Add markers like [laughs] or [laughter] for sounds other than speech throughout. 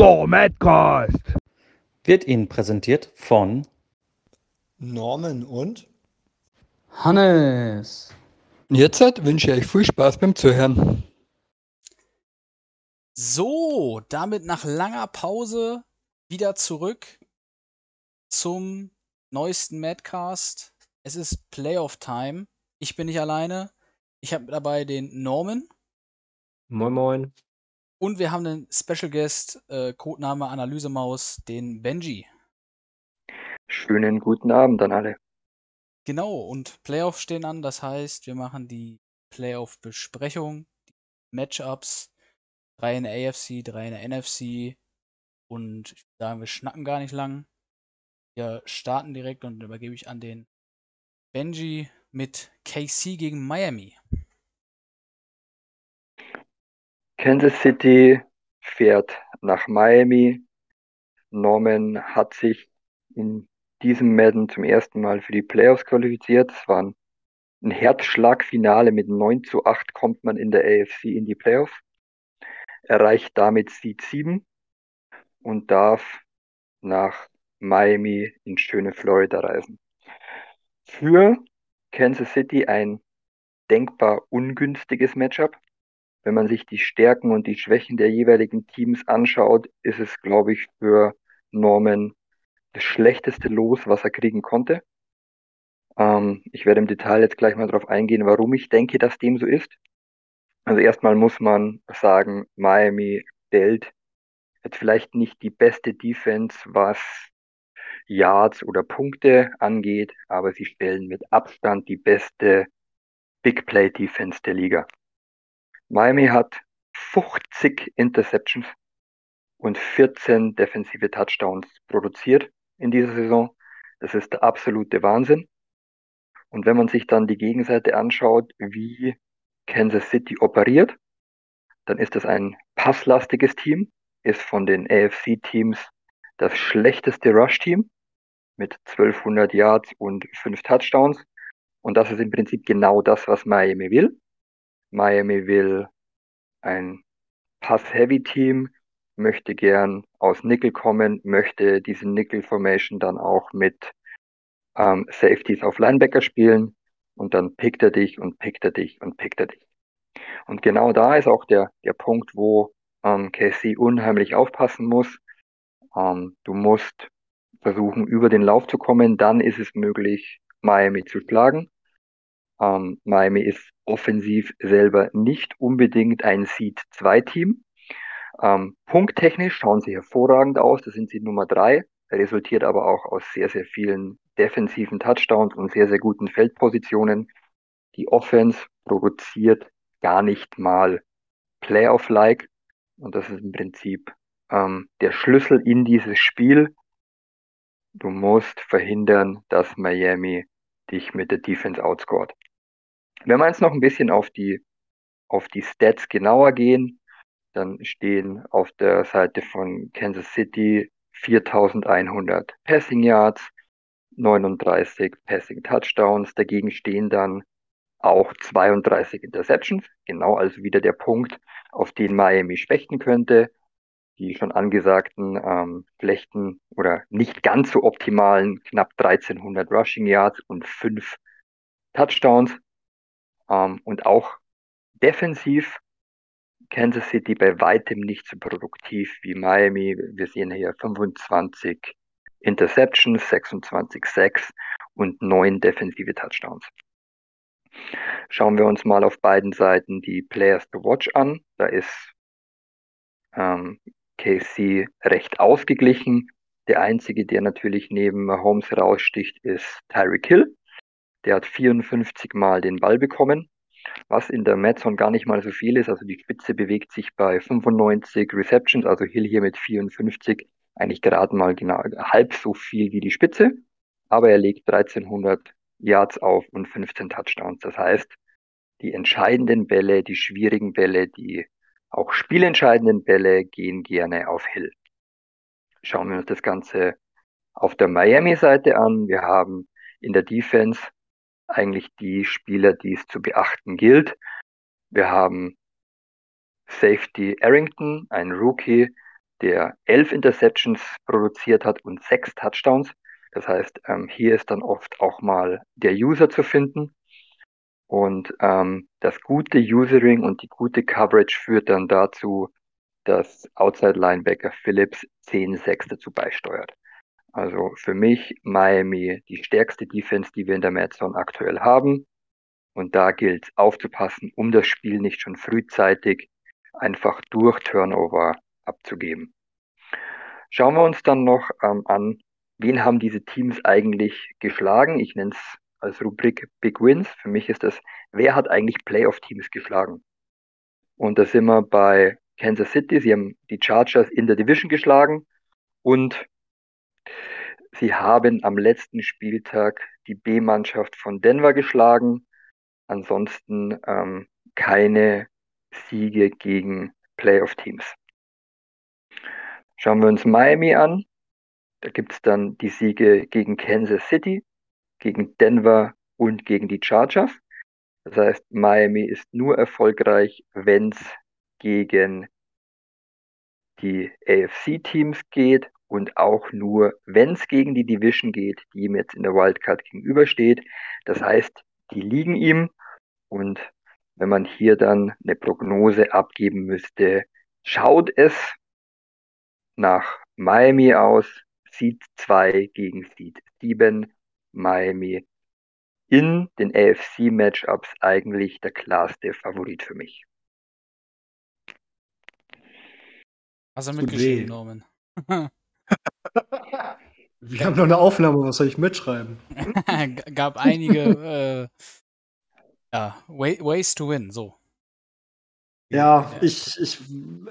Der Madcast wird Ihnen präsentiert von Norman und Hannes. Jetzt wünsche ich euch viel Spaß beim Zuhören. So, damit nach langer Pause wieder zurück zum neuesten Madcast. Es ist Playoff Time. Ich bin nicht alleine. Ich habe dabei den Norman. Moin Moin. Und wir haben einen Special Guest, äh, Codename Analysemaus, den Benji. Schönen guten Abend an alle. Genau, und Playoffs stehen an, das heißt, wir machen die Playoff-Besprechung, die Matchups, drei in der AFC, drei in der NFC und ich würde sagen, wir schnacken gar nicht lang. Wir starten direkt und übergebe ich an den Benji mit KC gegen Miami. Kansas City fährt nach Miami. Norman hat sich in diesem Madden zum ersten Mal für die Playoffs qualifiziert. Es war ein Herzschlagfinale mit 9 zu 8 kommt man in der AFC in die Playoffs. Erreicht damit Seed 7 und darf nach Miami in schöne Florida reisen. Für Kansas City ein denkbar ungünstiges Matchup wenn man sich die Stärken und die Schwächen der jeweiligen Teams anschaut, ist es, glaube ich, für Norman das schlechteste Los, was er kriegen konnte. Ähm, ich werde im Detail jetzt gleich mal darauf eingehen, warum ich denke, dass dem so ist. Also erstmal muss man sagen, Miami stellt jetzt vielleicht nicht die beste Defense, was Yards oder Punkte angeht, aber sie stellen mit Abstand die beste Big Play Defense der Liga. Miami hat 50 Interceptions und 14 defensive Touchdowns produziert in dieser Saison. Das ist der absolute Wahnsinn. Und wenn man sich dann die Gegenseite anschaut, wie Kansas City operiert, dann ist das ein passlastiges Team, ist von den AFC-Teams das schlechteste Rush-Team mit 1200 Yards und 5 Touchdowns. Und das ist im Prinzip genau das, was Miami will. Miami will ein Pass-Heavy-Team, möchte gern aus Nickel kommen, möchte diese Nickel-Formation dann auch mit ähm, Safeties auf Linebacker spielen und dann pickt er dich und pickt er dich und pickt er dich. Und genau da ist auch der, der Punkt, wo ähm, KC unheimlich aufpassen muss. Ähm, du musst versuchen, über den Lauf zu kommen, dann ist es möglich, Miami zu schlagen. Ähm, Miami ist offensiv selber nicht unbedingt ein Seed-2-Team. Ähm, punkttechnisch schauen sie hervorragend aus, da sind sie Nummer drei, resultiert aber auch aus sehr, sehr vielen defensiven Touchdowns und sehr, sehr guten Feldpositionen. Die Offense produziert gar nicht mal Playoff-like und das ist im Prinzip ähm, der Schlüssel in dieses Spiel. Du musst verhindern, dass Miami dich mit der Defense outscored. Wenn wir jetzt noch ein bisschen auf die, auf die Stats genauer gehen, dann stehen auf der Seite von Kansas City 4100 Passing Yards, 39 Passing Touchdowns. Dagegen stehen dann auch 32 Interceptions. Genau also wieder der Punkt, auf den Miami spechten könnte. Die schon angesagten ähm, schlechten oder nicht ganz so optimalen knapp 1300 Rushing Yards und 5 Touchdowns ähm, und auch defensiv Kansas City bei weitem nicht so produktiv wie Miami. Wir sehen hier 25 Interceptions, 26 Sacks und 9 defensive Touchdowns. Schauen wir uns mal auf beiden Seiten die Players to Watch an. Da ist ähm, KC recht ausgeglichen. Der einzige, der natürlich neben Mahomes raussticht, ist Tyreek Hill. Der hat 54 Mal den Ball bekommen, was in der Madzone gar nicht mal so viel ist. Also die Spitze bewegt sich bei 95 Receptions, also Hill hier mit 54, eigentlich gerade mal genau halb so viel wie die Spitze. Aber er legt 1300 Yards auf und 15 Touchdowns. Das heißt, die entscheidenden Bälle, die schwierigen Bälle, die auch spielentscheidenden Bälle gehen gerne auf Hill. Schauen wir uns das Ganze auf der Miami-Seite an. Wir haben in der Defense eigentlich die Spieler, die es zu beachten gilt. Wir haben Safety Arrington, ein Rookie, der elf Interceptions produziert hat und sechs Touchdowns. Das heißt, ähm, hier ist dann oft auch mal der User zu finden. Und ähm, das gute Usering und die gute Coverage führt dann dazu, dass Outside Linebacker Phillips 10-6 dazu beisteuert. Also für mich Miami die stärkste Defense, die wir in der Madzone aktuell haben. Und da gilt aufzupassen, um das Spiel nicht schon frühzeitig einfach durch Turnover abzugeben. Schauen wir uns dann noch ähm, an, wen haben diese Teams eigentlich geschlagen? Ich nenne es als Rubrik Big Wins. Für mich ist das, wer hat eigentlich Playoff-Teams geschlagen? Und da sind wir bei Kansas City. Sie haben die Chargers in der Division geschlagen und sie haben am letzten Spieltag die B-Mannschaft von Denver geschlagen. Ansonsten ähm, keine Siege gegen Playoff-Teams. Schauen wir uns Miami an. Da gibt es dann die Siege gegen Kansas City, gegen Denver und gegen die Chargers. Das heißt, Miami ist nur erfolgreich, wenn es gegen die AFC-Teams geht und auch nur, wenn es gegen die Division geht, die ihm jetzt in der Wildcard gegenübersteht. Das heißt, die liegen ihm und wenn man hier dann eine Prognose abgeben müsste, schaut es nach Miami aus, Seed 2 gegen Seed 7, Miami in den AFC-Matchups eigentlich der klarste Favorit für mich. Hast du Tut mitgeschrieben. Norman? [laughs] Wir haben noch eine Aufnahme, was soll ich mitschreiben? [laughs] Gab einige äh, ja, way, Ways to win, so. Ja, ich, ich,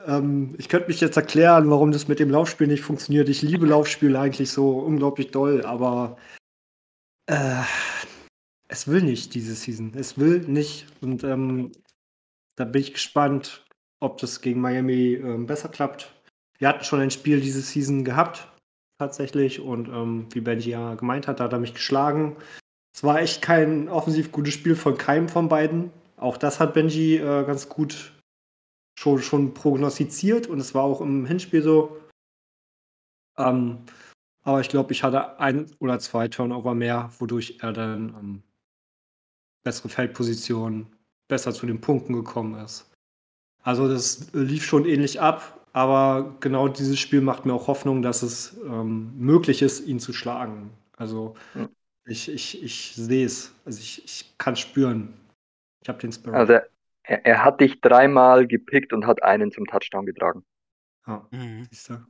ähm, ich könnte mich jetzt erklären, warum das mit dem Laufspiel nicht funktioniert. Ich liebe Laufspiele eigentlich so unglaublich doll, aber äh, es will nicht diese Season. Es will nicht. Und ähm, da bin ich gespannt, ob das gegen Miami ähm, besser klappt. Wir hatten schon ein Spiel diese Season gehabt, tatsächlich. Und ähm, wie Benji ja gemeint hat, da hat er mich geschlagen. Es war echt kein offensiv gutes Spiel von keinem von beiden. Auch das hat Benji äh, ganz gut schon, schon prognostiziert und es war auch im Hinspiel so. Ähm, aber ich glaube, ich hatte ein oder zwei Turnover mehr, wodurch er dann ähm, bessere Feldposition, besser zu den Punkten gekommen ist. Also das lief schon ähnlich ab, aber genau dieses Spiel macht mir auch Hoffnung, dass es ähm, möglich ist, ihn zu schlagen. Also Ja. ich, ich, ich sehe es. Also ich, ich kann es spüren. Ich habe den Spirit. Also er, er hat dich dreimal gepickt und hat einen zum Touchdown getragen. ja, Mhm. siehst du?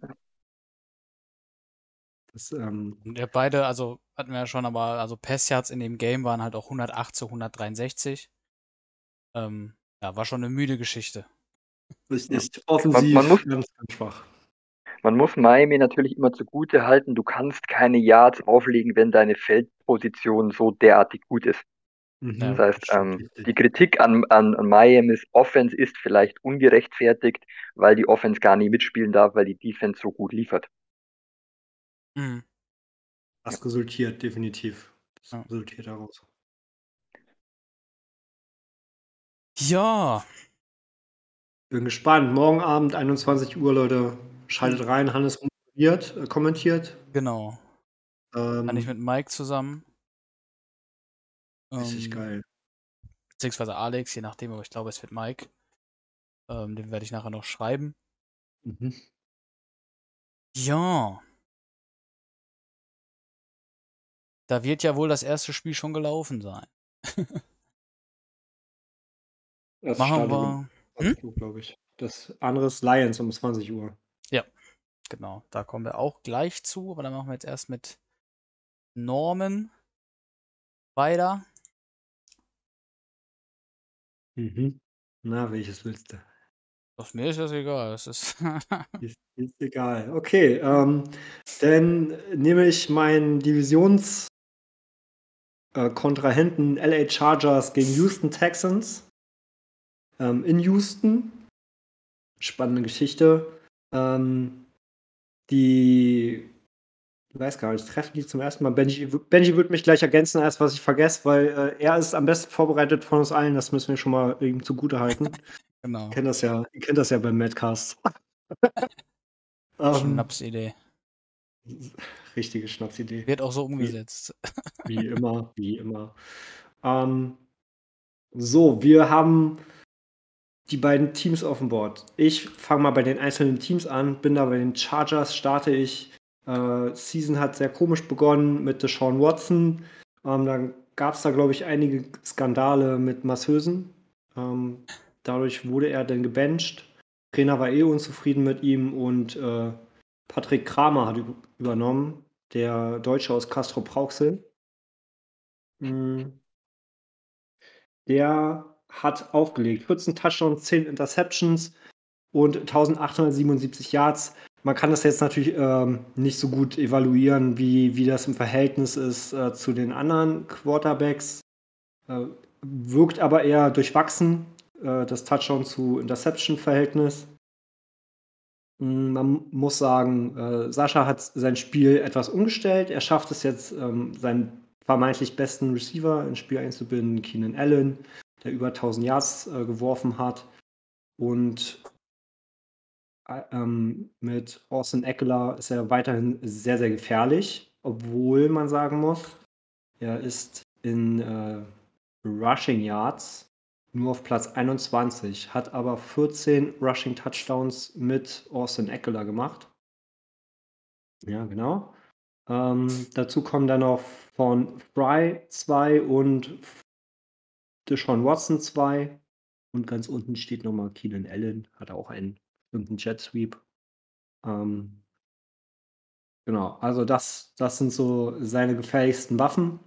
Das, ähm, Und ja, beide, also hatten wir ja schon, aber also Passyards in dem Game waren halt auch 108 zu 163. Ähm, ja, war schon eine müde Geschichte. Ist, ist offensiv man muss- ganz, ganz schwach. Man muss Miami natürlich immer zugute halten, du kannst keine Yards auflegen, wenn deine Feldposition so derartig gut ist. Mhm, Das heißt, ähm, die Kritik an, an, an Miamis Offense ist vielleicht ungerechtfertigt, weil die Offense gar nicht mitspielen darf, weil die Defense so gut liefert. Mhm. Das resultiert definitiv. Das Ja. resultiert daraus. Ja, Bin gespannt. Morgen Abend, 21 Uhr, Leute. Schaltet rein. Hannes moderiert, äh, kommentiert. genau. Ähm, Kann ich mit Mike zusammen. richtig Ähm, geil. Beziehungsweise Alex, je nachdem, aber ich glaube, es wird Mike. Ähm, den werde ich nachher noch schreiben. Mhm. Ja. Da wird ja wohl das erste Spiel schon gelaufen sein. [laughs] Das Machen wir. 20 Uhr, glaube ich. Das andere ist Lions um 20 Uhr. Genau, da kommen wir auch gleich zu, aber dann machen wir jetzt erst mit Norman weiter. Mhm. Na, welches willst du? Doch, mir ist das egal. Das ist. [laughs] Ist, ist egal. Okay, ähm, dann nehme ich meinen Divisions äh, LA Chargers gegen Houston Texans ähm, in Houston. Spannende Geschichte. Ähm, die, ich weiß gar nicht, treffen die zum ersten Mal. Benji, Benji wird mich gleich ergänzen, als was ich vergesse, weil äh, er ist am besten vorbereitet von uns allen. Das müssen wir schon mal ihm zugute halten. [laughs] genau. Ihr kennt das ja, ihr kennt das ja beim Madcast. [laughs] Ähm, Schnapsidee. richtige Schnapsidee. Wird auch so umgesetzt. Wie immer, wie immer. Ähm, so, wir haben die beiden Teams auf dem Board. Ich fange mal bei den einzelnen Teams an, bin da bei den Chargers, starte ich. Äh, Season hat sehr komisch begonnen mit Deshaun Watson. Ähm, dann gab es da, glaube ich, einige Skandale mit Masseusen. Ähm, dadurch wurde er dann gebencht. Trainer war eh unzufrieden mit ihm und äh, Patrick Kramer hat übernommen, der Deutsche aus Castro Brauxel. Mhm. Der hat aufgelegt. 14 Touchdowns, 10 Interceptions und 1877 Yards. Man kann das jetzt natürlich ähm, nicht so gut evaluieren, wie, wie das im Verhältnis ist äh, zu den anderen Quarterbacks. Äh, wirkt aber eher durchwachsen, äh, das Touchdown zu Interception-Verhältnis. Hm, man muss sagen, äh, Sascha hat sein Spiel etwas umgestellt. Er schafft es jetzt, ähm, seinen vermeintlich besten Receiver ins Spiel einzubinden, Keenan Allen der über 1000 Yards äh, geworfen hat. Und äh, ähm, mit Austin Eckler ist er weiterhin sehr, sehr gefährlich, obwohl man sagen muss, er ist in äh, Rushing Yards nur auf Platz 21, hat aber 14 Rushing Touchdowns mit Austin Eckler gemacht. Ja, genau. Ähm, dazu kommen dann noch von Fry 2 und Deshaun Watson 2 und ganz unten steht nochmal Keenan Allen, hat auch einen bestimmten Jet Sweep. Ähm, genau, also das, das sind so seine gefährlichsten Waffen,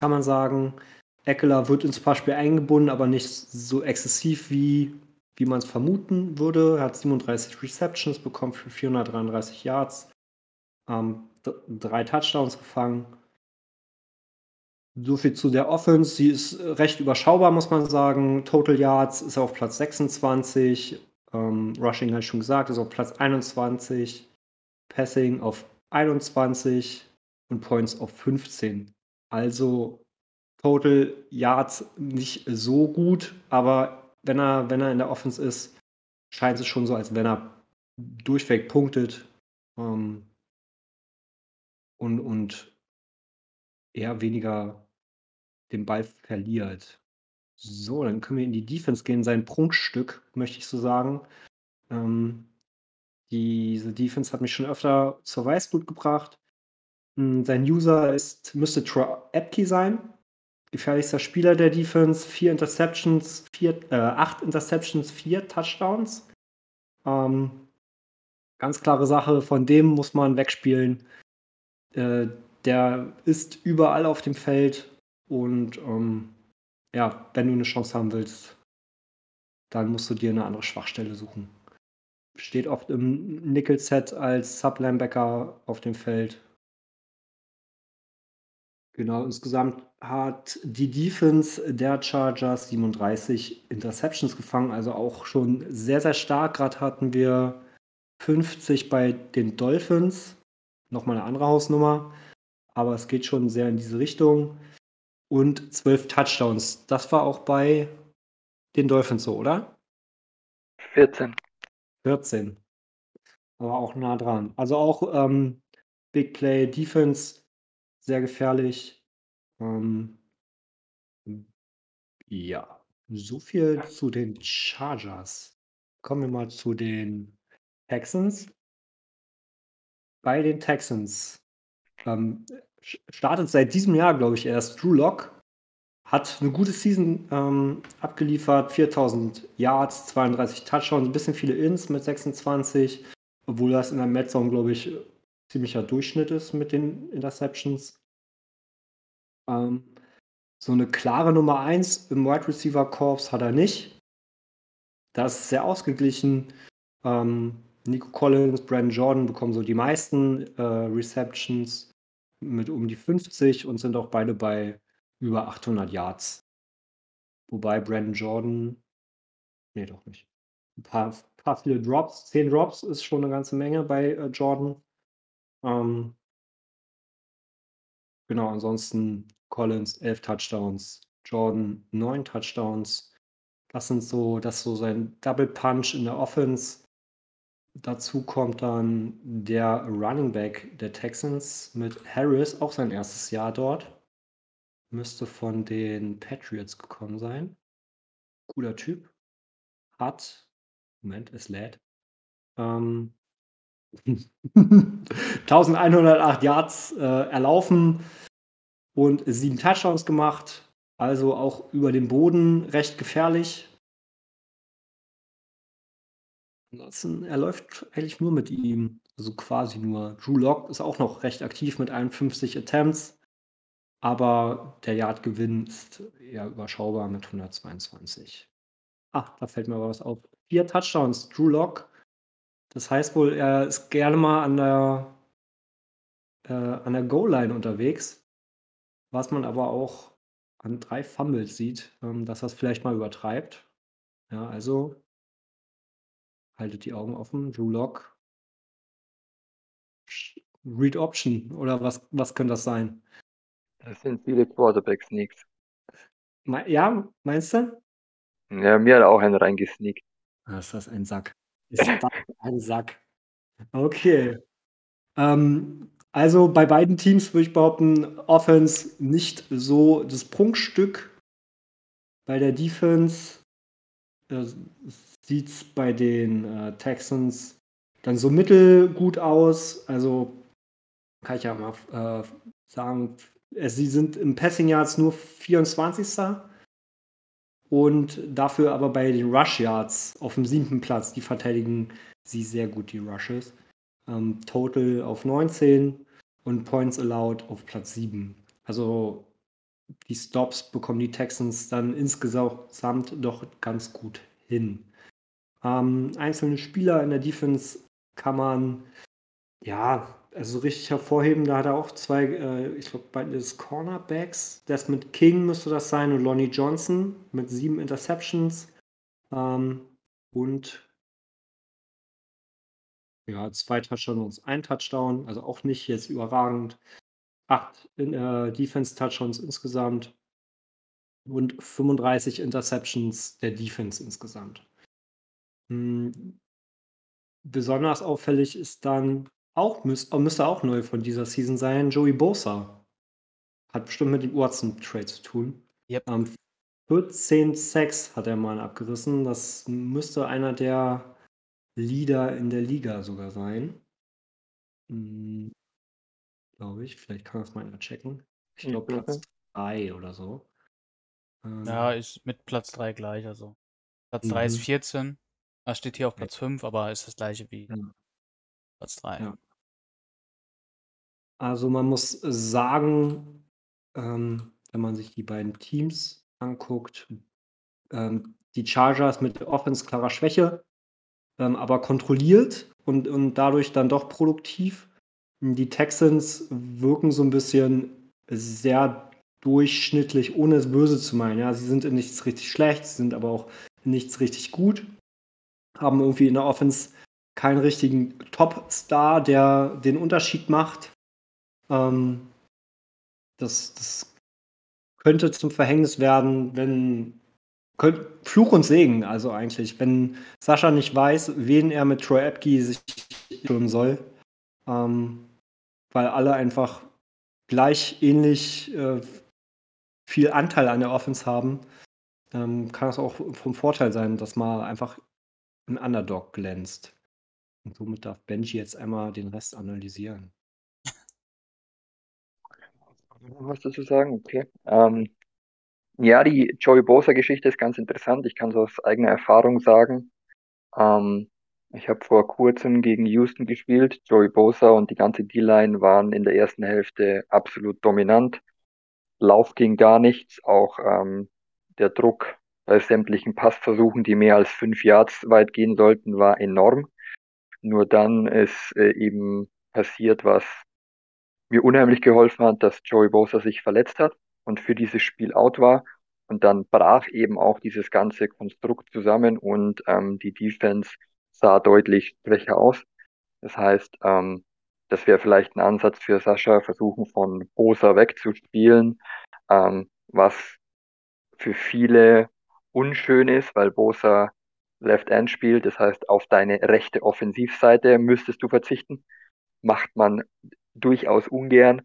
kann man sagen. Eckler wird ins Passspiel eingebunden, aber nicht so exzessiv wie, wie man es vermuten würde. Er hat 37 Receptions bekommen für 433 Yards, ähm, drei Touchdowns gefangen. So viel zu der Offense. Sie ist recht überschaubar, muss man sagen. Total Yards ist auf Platz 26. Ähm, Rushing habe ich schon gesagt, ist auf Platz 21. Passing auf 21 und Points auf 15. Also Total Yards nicht so gut, aber wenn er, wenn er in der Offense ist, scheint es schon so, als wenn er durchweg punktet ähm, und, und eher weniger den Ball verliert. So, dann können wir in die Defense gehen. Sein Prunkstück, möchte ich so sagen. Ähm, diese Defense hat mich schon öfter zur Weißblut gebracht. Hm, sein User ist, müsste Troy Epke sein. Gefährlichster Spieler der Defense. Vier Interceptions, vier, äh, acht Interceptions, vier Touchdowns. Ähm, ganz klare Sache, von dem muss man wegspielen. Äh, der ist überall auf dem Feld und ähm, ja, wenn du eine Chance haben willst, dann musst du dir eine andere Schwachstelle suchen. Steht oft im Nickel-Set als Sub-Linebacker auf dem Feld. Genau, insgesamt hat die Defense der Chargers 37 Interceptions gefangen, also auch schon sehr, sehr stark. Gerade hatten wir 50 bei den Dolphins, nochmal eine andere Hausnummer, aber es geht schon sehr in diese Richtung und zwölf Touchdowns. Das war auch bei den Dolphins so, oder? 14. 14. Aber auch nah dran. Also auch ähm, Big Play Defense, sehr gefährlich. Ähm, ja, so viel zu den Chargers. Kommen wir mal zu den Texans. Bei den Texans ähm, startet seit diesem Jahr, glaube ich, erst Drew Lock. Hat eine gute Season ähm, abgeliefert, 4000 Yards, 32 Touchdowns, ein bisschen viele Ins mit 26, obwohl das in der Medzone, glaube ich, ziemlicher Durchschnitt ist mit den Interceptions. Ähm, so eine klare Nummer 1 im Wide Receiver Corps hat er nicht. Das ist sehr ausgeglichen. Ähm, Nico Collins, Brandon Jordan bekommen so die meisten äh, Receptions mit um die 50 und sind auch beide bei über 800 Yards. Wobei Brandon Jordan, nee, doch nicht. Ein paar, paar viele Drops, 10 Drops ist schon eine ganze Menge bei äh, Jordan. Ähm, genau, ansonsten Collins 11 Touchdowns, Jordan 9 Touchdowns. Das sind so, das ist so sein Double Punch in der Offense. Dazu kommt dann der Running Back der Texans mit Harris, auch sein erstes Jahr dort. Müsste von den Patriots gekommen sein. Cooler Typ. Hat, Moment, es lädt. Ähm, [laughs] 1108 Yards äh, erlaufen und sieben Touchdowns gemacht. Also auch über den Boden recht gefährlich. Ansonsten, er läuft eigentlich nur mit ihm, also quasi nur. Drew Lock ist auch noch recht aktiv mit 51 Attempts, aber der Yardgewinn ist eher überschaubar mit 122. Ah, da fällt mir aber was auf. Vier Touchdowns, Drew Lock. Das heißt wohl, er ist gerne mal an der, äh, der Goal-Line unterwegs, was man aber auch an drei Fumbles sieht, ähm, dass es vielleicht mal übertreibt. Ja, also haltet die Augen offen. Drew Lock. Read Option oder was, was könnte das sein? Das sind viele Quarterback-Sneaks. Me ja, meinst du? Ja, mir hat auch einen reingesneakt. Ah, ist das ein Sack. Ist das [laughs] ein Sack. Okay. Ähm, also bei beiden Teams würde ich behaupten, Offense nicht so das Prunkstück. Bei der Defense äh, sieht es bei den äh, Texans dann so mittelgut aus. Also kann ich ja mal äh, sagen, sie sind im Passing Yards nur 24. Und dafür aber bei den Rush Yards auf dem siebten Platz, die verteidigen sie sehr gut, die Rushes. Ähm, Total auf 19 und Points Allowed auf Platz 7. Also die Stops bekommen die Texans dann insgesamt doch ganz gut hin. Ähm, einzelne Spieler in der Defense kann man ja also richtig hervorheben. Da hat er auch zwei, äh, ich glaube, beides Cornerbacks. Das mit King müsste das sein und Lonnie Johnson mit sieben Interceptions. Ähm, und ja, zwei Touchdowns, ein Touchdown, also auch nicht jetzt überragend. Acht äh, Defense-Touchdowns insgesamt und 35 Interceptions der Defense insgesamt. Hm, besonders auffällig ist dann auch, müß, müsste auch neu von dieser Season sein, Joey Bosa. Hat bestimmt mit dem Watson-Trade zu tun. Yep. Ähm, 14 Sacks hat er mal abgerissen. Das müsste einer der Leader in der Liga sogar sein. Hm, glaube ich. Vielleicht kann das mal einer checken. Ich glaube Platz 3 oder so. Ähm, ja, ist mit Platz 3 gleich. Also Platz 3 ist 14. Er steht hier auf Platz 5, aber ist das gleiche wie ja. Platz 3. Ja. Also man muss sagen, ähm, wenn man sich die beiden Teams anguckt, ähm, die Chargers mit Offense klarer Schwäche, ähm, aber kontrolliert und, und dadurch dann doch produktiv. Die Texans wirken so ein bisschen sehr durchschnittlich, ohne es böse zu meinen. Ja, sie sind in nichts richtig schlecht, sie sind aber auch in nichts richtig gut. Haben irgendwie in der Offense keinen richtigen Top-Star, der den Unterschied macht. Ähm, das, das könnte zum Verhängnis werden, wenn könnt, Fluch und Segen, also eigentlich, wenn Sascha nicht weiß, wen er mit Troy Epke sich tun soll, ähm, weil alle einfach gleich ähnlich äh, viel Anteil an der Offense haben, ähm, kann es auch vom Vorteil sein, dass mal einfach ein Underdog glänzt. Und somit darf Benji jetzt einmal den Rest analysieren. Was dazu sagen? Okay. Ähm, ja, die Joey Bosa-Geschichte ist ganz interessant. Ich kann so aus eigener Erfahrung sagen. Ähm, ich habe vor kurzem gegen Houston gespielt. Joey Bosa und die ganze D-Line waren in der ersten Hälfte absolut dominant. Lauf ging gar nichts. Auch ähm, der Druck bei sämtlichen Passversuchen, die mehr als fünf Yards weit gehen sollten, war enorm. Nur dann ist äh, eben passiert, was mir unheimlich geholfen hat, dass Joey Bosa sich verletzt hat und für dieses Spiel out war. Und dann brach eben auch dieses ganze Konstrukt zusammen und ähm, die Defense sah deutlich schwächer aus. Das heißt, ähm, das wäre vielleicht ein Ansatz für Sascha, versuchen von Bosa wegzuspielen, ähm, was für viele unschön ist, weil Bosa Left End spielt, das heißt auf deine rechte Offensivseite müsstest du verzichten. Macht man durchaus ungern,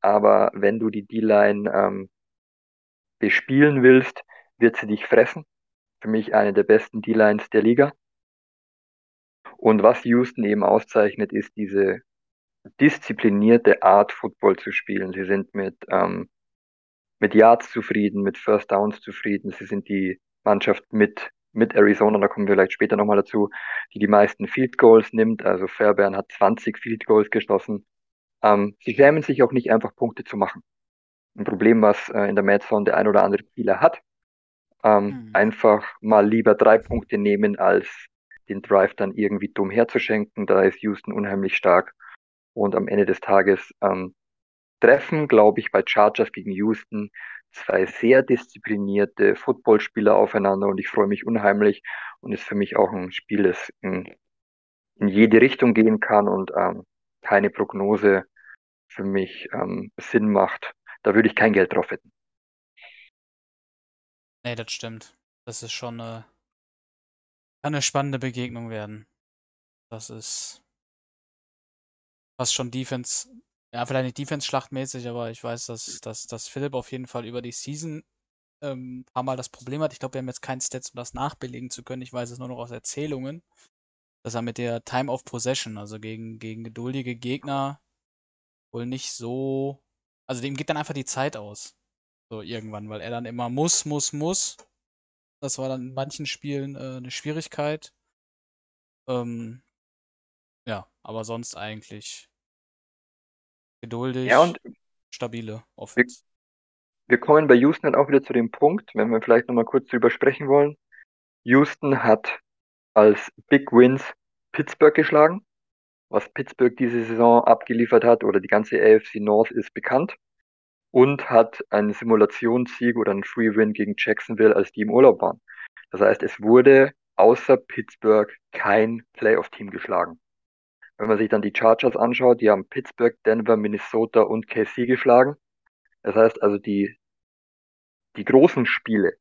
aber wenn du die D-Line ähm, bespielen willst, wird sie dich fressen. Für mich eine der besten D-Lines der Liga. Und was Houston eben auszeichnet, ist diese disziplinierte Art, Football zu spielen. Sie sind mit, ähm, mit Yards zufrieden, mit First Downs zufrieden. Sie sind die Mannschaft mit, mit Arizona, da kommen wir vielleicht später nochmal dazu, die die meisten Field Goals nimmt. Also Fairbairn hat 20 Field Goals geschossen. Ähm, sie schämen sich auch nicht einfach Punkte zu machen. Ein Problem, was äh, in der Madzone der ein oder andere Spieler hat. Ähm, mhm. Einfach mal lieber drei Punkte nehmen, als den Drive dann irgendwie dumm herzuschenken. Da ist Houston unheimlich stark. Und am Ende des Tages ähm, treffen, glaube ich, bei Chargers gegen Houston zwei sehr disziplinierte Footballspieler aufeinander und ich freue mich unheimlich und ist für mich auch ein Spiel, das in, in jede Richtung gehen kann und ähm, keine Prognose für mich ähm, Sinn macht. Da würde ich kein Geld drauf wetten. Nee, das stimmt. Das ist schon eine, eine spannende Begegnung werden. Das ist fast schon Defense, ja, vielleicht nicht Defense-schlachtmäßig, aber ich weiß, dass, dass, dass Philipp auf jeden Fall über die Season ähm, ein paar Mal das Problem hat. Ich glaube, wir haben jetzt keinen Stats, um das nachbelegen zu können. Ich weiß es nur noch aus Erzählungen, dass er mit der Time of Possession, also gegen, gegen geduldige Gegner, wohl nicht so. Also dem geht dann einfach die Zeit aus. So irgendwann, weil er dann immer muss, muss, muss. Das war dann in manchen Spielen äh, eine Schwierigkeit. Ähm, ja, aber sonst eigentlich geduldig, ja, und stabile Offense. Wir, wir kommen bei Houston dann auch wieder zu dem Punkt, wenn wir vielleicht nochmal kurz drüber sprechen wollen. Houston hat als Big Wins Pittsburgh geschlagen. Was Pittsburgh diese Saison abgeliefert hat oder die ganze AFC North ist bekannt und hat einen Simulationssieg oder einen Free Win gegen Jacksonville, als die im Urlaub waren. Das heißt, es wurde außer Pittsburgh kein Playoff-Team geschlagen. Wenn man sich dann die Chargers anschaut, die haben Pittsburgh, Denver, Minnesota und KC geschlagen. Das heißt also, die, die großen Spiele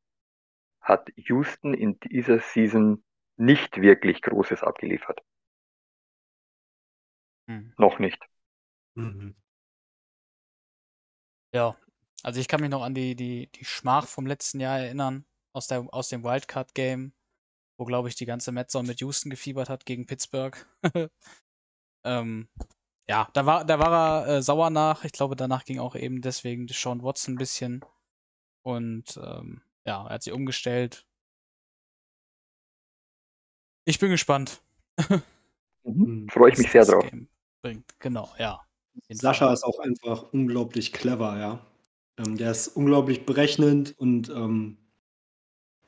hat Houston in dieser Season nicht wirklich Großes abgeliefert. Hm. Noch nicht. Mhm. Ja, also ich kann mich noch an die, die, die Schmach vom letzten Jahr erinnern, aus, der, aus dem Wildcard-Game, wo, glaube ich, die ganze Metzone mit Houston gefiebert hat gegen Pittsburgh. [laughs] ähm, ja, da war, da war er äh, sauer nach. Ich glaube, danach ging auch eben deswegen Sean Watson ein bisschen. Und ähm, ja, er hat sich umgestellt. Ich bin gespannt. [laughs] mhm. Freue ich mich sehr drauf. Bringt. Genau, ja. Sascha Fall. ist auch einfach unglaublich clever, ja. Ähm, der ist unglaublich berechnend und ähm,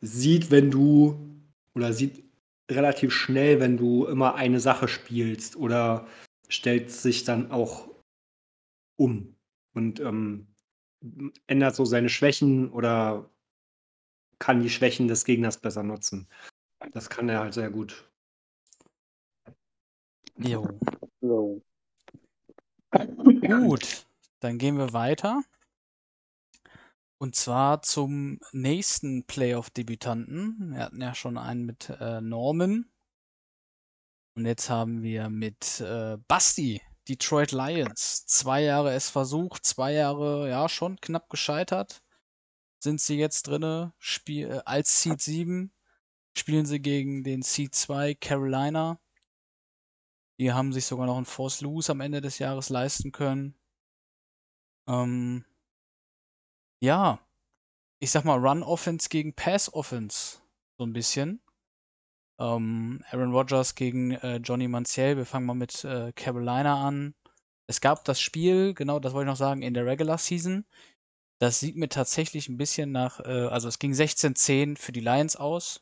sieht, wenn du oder sieht relativ schnell, wenn du immer eine Sache spielst oder stellt sich dann auch um und ähm, ändert so seine Schwächen oder kann die Schwächen des Gegners besser nutzen. Das kann er halt sehr gut. Jo. jo. Gut, dann gehen wir weiter. Und zwar zum nächsten Playoff-Debütanten. Wir hatten ja schon einen mit äh, Norman. Und jetzt haben wir mit äh, Basti, Detroit Lions. Zwei Jahre es versucht, zwei Jahre ja schon knapp gescheitert. Sind sie jetzt drinne? Spiel, äh, als Seed 7 spielen sie gegen den Seed 2 Carolina. Die haben sich sogar noch einen Force Lose am Ende des Jahres leisten können. Ähm, ja, ich sag mal Run Offense gegen Pass Offense. So ein bisschen. Ähm, Aaron Rodgers gegen äh, Johnny Manziel. Wir fangen mal mit äh, Carolina an. Es gab das Spiel, genau das wollte ich noch sagen, in der Regular Season. Das sieht mir tatsächlich ein bisschen nach, äh, also es ging 16-10 für die Lions aus.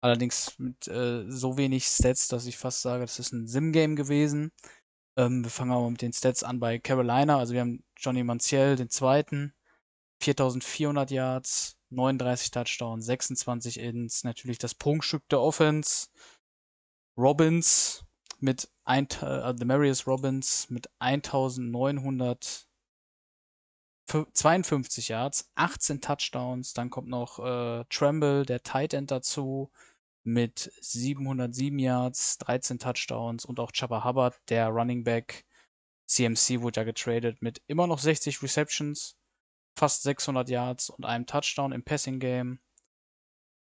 Allerdings mit äh, so wenig Stats, dass ich fast sage, das ist ein Sim-Game gewesen. Ähm, wir fangen aber mit den Stats an bei Carolina. Also wir haben Johnny Manziel, den zweiten, 4400 Yards, 39 Touchdowns, 26 Ins, natürlich das Prunkstück der Offense. Robbins mit ein, äh, Demarius Robbins mit 1952 Yards, 18 Touchdowns. Dann kommt noch äh, Tremble, der Tight End dazu, mit 707 Yards, 13 Touchdowns und auch Chubba Hubbard, der Running Back CMC wurde ja getradet mit immer noch 60 Receptions, fast 600 Yards und einem Touchdown im Passing Game.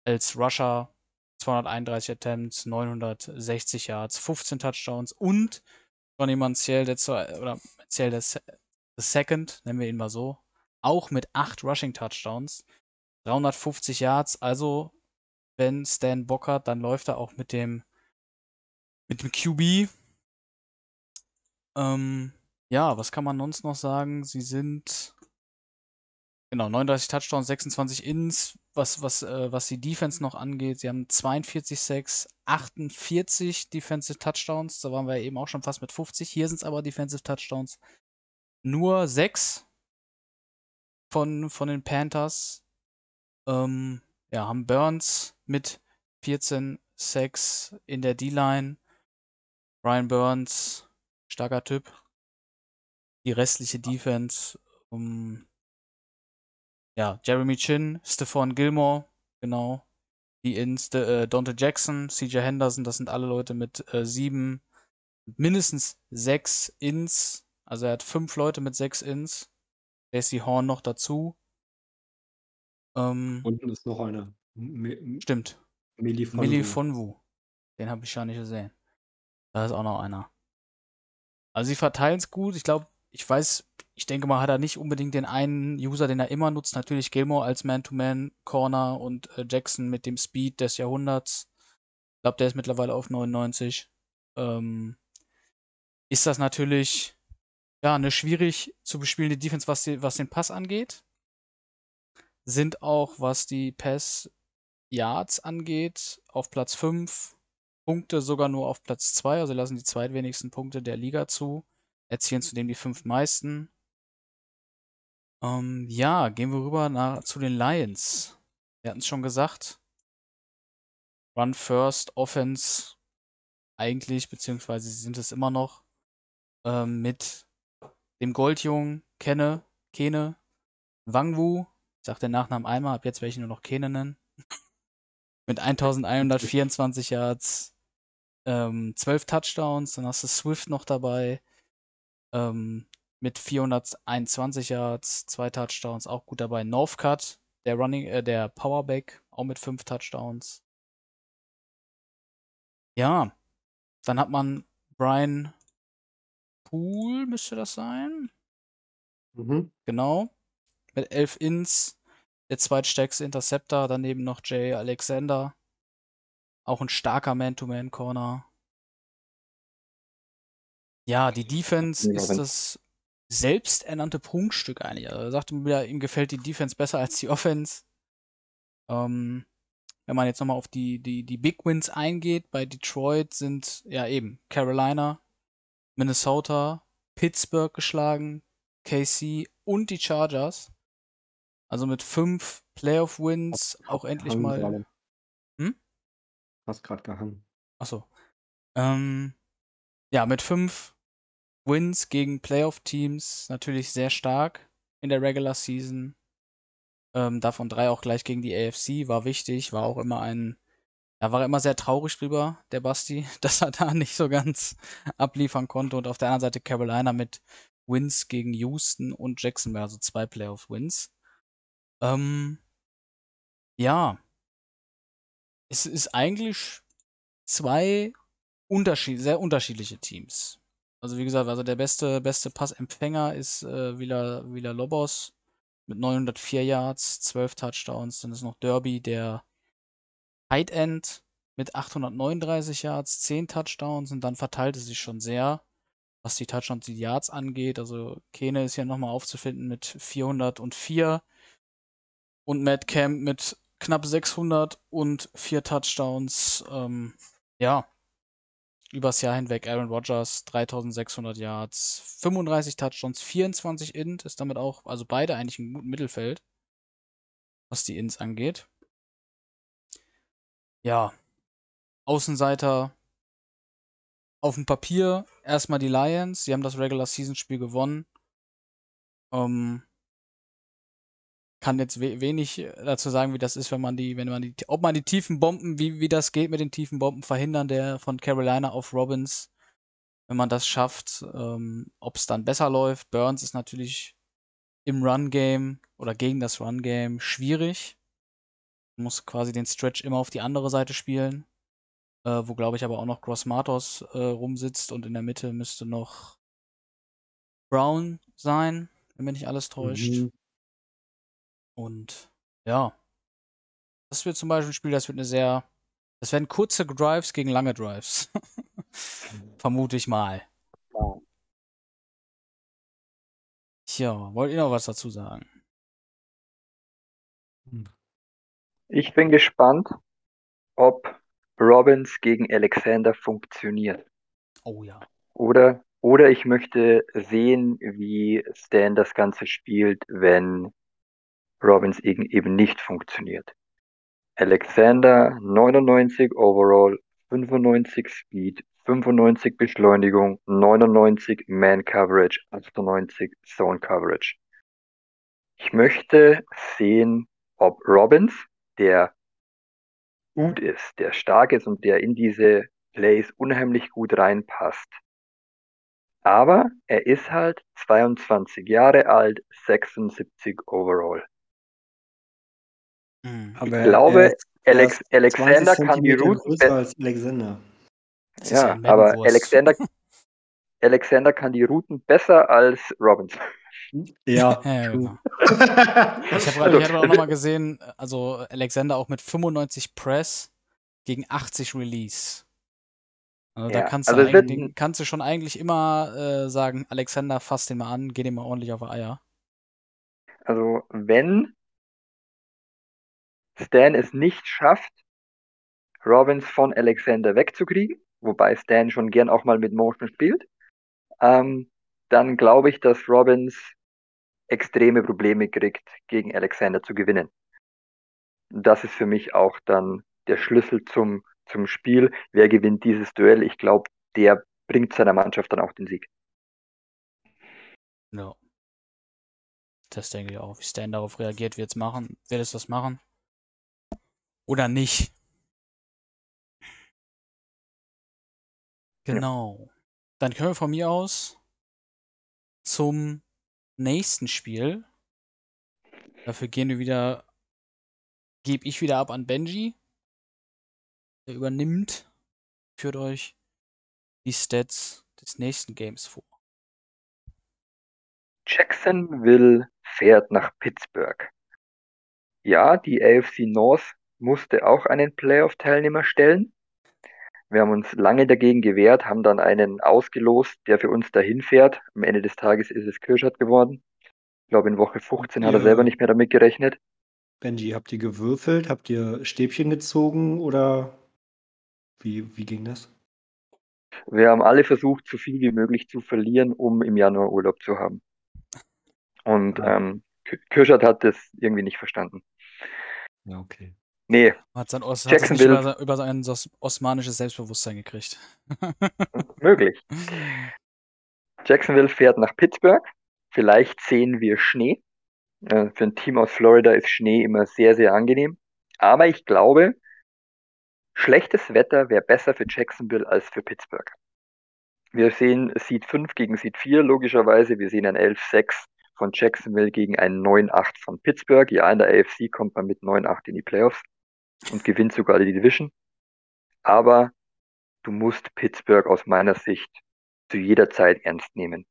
Als Rusher 231 Attempts, 960 Yards, 15 Touchdowns und Johnny Manziel, der oder Manziel der Se Second, nennen wir ihn mal so, auch mit 8 Rushing Touchdowns, 350 Yards, also wenn Stan Bock hat, dann läuft er auch mit dem mit dem QB. Ähm, ja, was kann man sonst noch sagen? Sie sind genau 39 Touchdowns, 26 Ins, was was äh, was die Defense noch angeht. Sie haben 42 Sacks, 48 Defensive Touchdowns. Da waren wir eben auch schon fast mit 50. Hier sind es aber Defensive Touchdowns nur 6 von von den Panthers. Ähm, ja, haben Burns mit 14 Sacks in der D-Line. Brian Burns, starker Typ. Die restliche Defense, um, ja, Jeremy Chin, Stephon Gilmore, genau. Die Ins, äh, Dante Jackson, CJ Henderson, das sind alle Leute mit äh, sieben, mindestens sechs Ins. Also er hat fünf Leute mit sechs Ins. Jesse Horn noch dazu. Ähm, Unten ist noch einer. Me stimmt. Meli von Wu. Den habe ich ja nicht gesehen. Da ist auch noch einer. Also sie verteilen es gut. Ich glaube, ich weiß, ich denke mal, hat er nicht unbedingt den einen User, den er immer nutzt. Natürlich Gilmore als Man-to-Man-Corner und äh, Jackson mit dem Speed des Jahrhunderts. Ich glaube, der ist mittlerweile auf 99. Ähm, ist das natürlich ja eine schwierig zu bespielende Defense, was, die, was den Pass angeht. Sind auch, was die Pass Yards angeht, auf Platz 5. Punkte sogar nur auf Platz 2, also lassen die zweitwenigsten Punkte der Liga zu. Erzielen zudem die fünf meisten. Ähm, ja, gehen wir rüber nach, zu den Lions. Wir hatten es schon gesagt. Run First, Offense eigentlich, beziehungsweise sie sind es immer noch, ähm, mit dem Goldjungen Kenne, Kene, Wangwu, sag den Nachnamen einmal, ab jetzt werde ich nur noch Kene nennen. mit 1124 Yards, ähm, 12 Touchdowns, dann hast du Swift noch dabei, ähm, mit 421 Yards, zwei Touchdowns, auch gut dabei. Northcutt, der Running, äh, der Powerback, auch mit fünf Touchdowns. Ja, dann hat man Brian Poole, müsste das sein. Mhm. Genau. Mit elf Ins, der zweitstärkste Interceptor, daneben noch Jay Alexander. Auch ein starker Man-to-Man-Corner. Ja, die Defense Ja, ist das selbsternannte Prunkstück eigentlich. Also er sagte mir wieder, ihm gefällt die Defense besser als die Offense. Ähm, wenn man jetzt nochmal auf die, die, die Big Wins eingeht, bei Detroit sind ja eben Carolina, Minnesota, Pittsburgh geschlagen, KC und die Chargers. Also mit fünf Playoff-Wins auch endlich mal. gerade. Hm? Hast gerade gehangen. Achso. Ähm, ja, mit fünf Wins gegen Playoff-Teams natürlich sehr stark in der Regular Season. Ähm, davon drei auch gleich gegen die AFC, war wichtig, war auch immer ein, da war er immer sehr traurig drüber, der Basti, [laughs] dass er da nicht so ganz abliefern konnte. Und auf der anderen Seite Carolina mit Wins gegen Houston und Jacksonville, also zwei Playoff-Wins. Ähm, ja, es ist eigentlich zwei Unterschied, sehr unterschiedliche Teams. Also wie gesagt, also der beste, beste Passempfänger ist äh, Villa, Villa Lobos mit 904 Yards, 12 Touchdowns. Dann ist noch Derby, der Tight End mit 839 Yards, 10 Touchdowns und dann verteilt es sich schon sehr, was die Touchdowns und die Yards angeht. Also Kene ist hier nochmal aufzufinden mit 404 und Matt Camp mit knapp 600 und vier Touchdowns. Ähm, ja, übers Jahr hinweg Aaron Rodgers 3600 Yards, 35 Touchdowns, 24 Int, ist damit auch, also beide eigentlich im guten Mittelfeld, was die Ints angeht. Ja, Außenseiter auf dem Papier erstmal die Lions, sie haben das Regular Season Spiel gewonnen. Ähm, kann jetzt we wenig dazu sagen, wie das ist, wenn man die, wenn man die, ob man die tiefen Bomben, wie, wie das geht mit den tiefen Bomben verhindern, der von Carolina auf Robbins, wenn man das schafft, ähm, ob es dann besser läuft. Burns ist natürlich im Run-Game oder gegen das Run-Game schwierig. Man muss quasi den Stretch immer auf die andere Seite spielen, äh, wo glaube ich aber auch noch Gross Matos äh, rumsitzt und in der Mitte müsste noch Brown sein, wenn mich nicht alles täuscht. Mhm. Und ja, das wird zum Beispiel ein Spiel, das wird eine sehr, das werden kurze Drives gegen lange Drives. [laughs] Vermute ich mal. Tja, wollt ihr noch was dazu sagen? Ich bin gespannt, ob Robbins gegen Alexander funktioniert. Oh ja. Oder, oder ich möchte sehen, wie Stan das Ganze spielt, wenn Robbins eben, nicht funktioniert. Alexander 99 Overall, 95 Speed, 95 Beschleunigung, 99 Man Coverage, 98 Zone Coverage. Ich möchte sehen, ob Robbins, der gut ist, der stark ist und der in diese Plays unheimlich gut reinpasst. Aber er ist halt 22 Jahre alt, 76 overall. Mhm. Ich Aber glaube, Alex, Alexander 20 kann die Routen besser. als Alexander. Ja, ein aber. Alexander, [laughs] Alexander kann die Routen besser als Robbins. [laughs] Ja, Ja, true. genau. Ich habe Also, hab auch nochmal [laughs] gesehen, also Alexander auch mit 95 Press gegen 80 Release. Also da Ja, kannst, also du ein- kannst du schon eigentlich immer äh, sagen, Alexander, fass den mal an, geh dem mal ordentlich auf die Eier. Also wenn Stan es nicht schafft, Robbins von Alexander wegzukriegen, wobei Stan schon gern auch mal mit Motion spielt, ähm, dann glaube ich, dass Robbins extreme Probleme kriegt, gegen Alexander zu gewinnen. Das ist für mich auch dann der Schlüssel zum, zum Spiel. Wer gewinnt dieses Duell? Ich glaube, der bringt seiner Mannschaft dann auch den Sieg. Ja. Das denke ich auch. Wie Stan darauf reagiert, wird es machen. Wird es das machen? Oder nicht? Genau. Dann können wir von mir aus zum nächsten Spiel. Dafür gehen wir wieder, gebe ich wieder ab an Benji. Der übernimmt, führt euch die Stats des nächsten Games vor. Jacksonville fährt nach Pittsburgh. Ja, die AFC North musste auch einen Playoff-Teilnehmer stellen. Wir haben uns lange dagegen gewehrt, haben dann einen ausgelost, der für uns dahin fährt. Am Ende des Tages ist es Kirschert geworden. Ich glaube, in Woche 15 hat er Ja. selber nicht mehr damit gerechnet. Benji, habt ihr gewürfelt? Habt ihr Stäbchen gezogen oder wie, wie ging das? Wir haben alle versucht, so viel wie möglich zu verlieren, um im Januar Urlaub zu haben. Und Ah. ähm, Kirschert hat das irgendwie nicht verstanden. Ja, okay. Nee, Hat sein Os hat Jacksonville- über, sein- über sein os osmanisches Selbstbewusstsein gekriegt. [laughs] möglich. Jacksonville fährt nach Pittsburgh. Vielleicht sehen wir Schnee. Äh, Für ein Team aus Florida ist Schnee immer sehr, sehr angenehm. Aber ich glaube, schlechtes Wetter wäre besser für Jacksonville als für Pittsburgh. Wir sehen Seed 5 gegen Seed 4, logischerweise. Wir sehen ein 11-6 von Jacksonville gegen ein 9-8 von Pittsburgh. Ja, in der AFC kommt man mit 9-8 in die Playoffs und gewinnt sogar die Division. Aber du musst Pittsburgh aus meiner Sicht zu jeder Zeit ernst nehmen.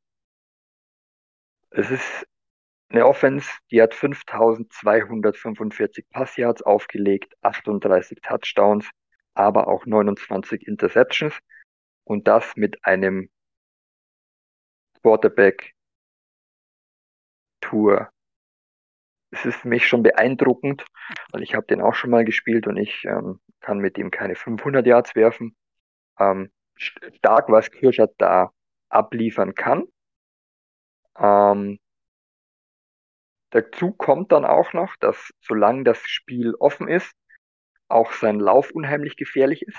Es ist eine Offense, die hat 5245 Passyards aufgelegt, 38 Touchdowns, aber auch 29 Interceptions und das mit einem Quarterback Tour. Es ist für mich schon beeindruckend, weil ich habe den auch schon mal gespielt und ich ähm, kann mit ihm keine 500 Yards werfen. Ähm, st- stark, was Kirschert da abliefern kann. Ähm, dazu kommt dann auch noch, dass solange das Spiel offen ist, auch sein Lauf unheimlich gefährlich ist.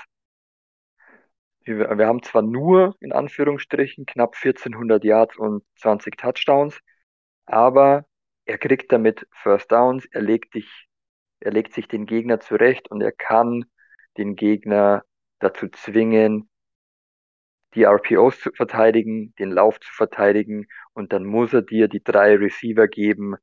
Wir, wir haben zwar nur in Anführungsstrichen knapp 1400 Yards und 20 Touchdowns, aber er kriegt damit First Downs, er legt, dich, er legt sich den Gegner zurecht und er kann den Gegner dazu zwingen, die RPOs zu verteidigen, den Lauf zu verteidigen und dann muss er dir die drei Receiver geben,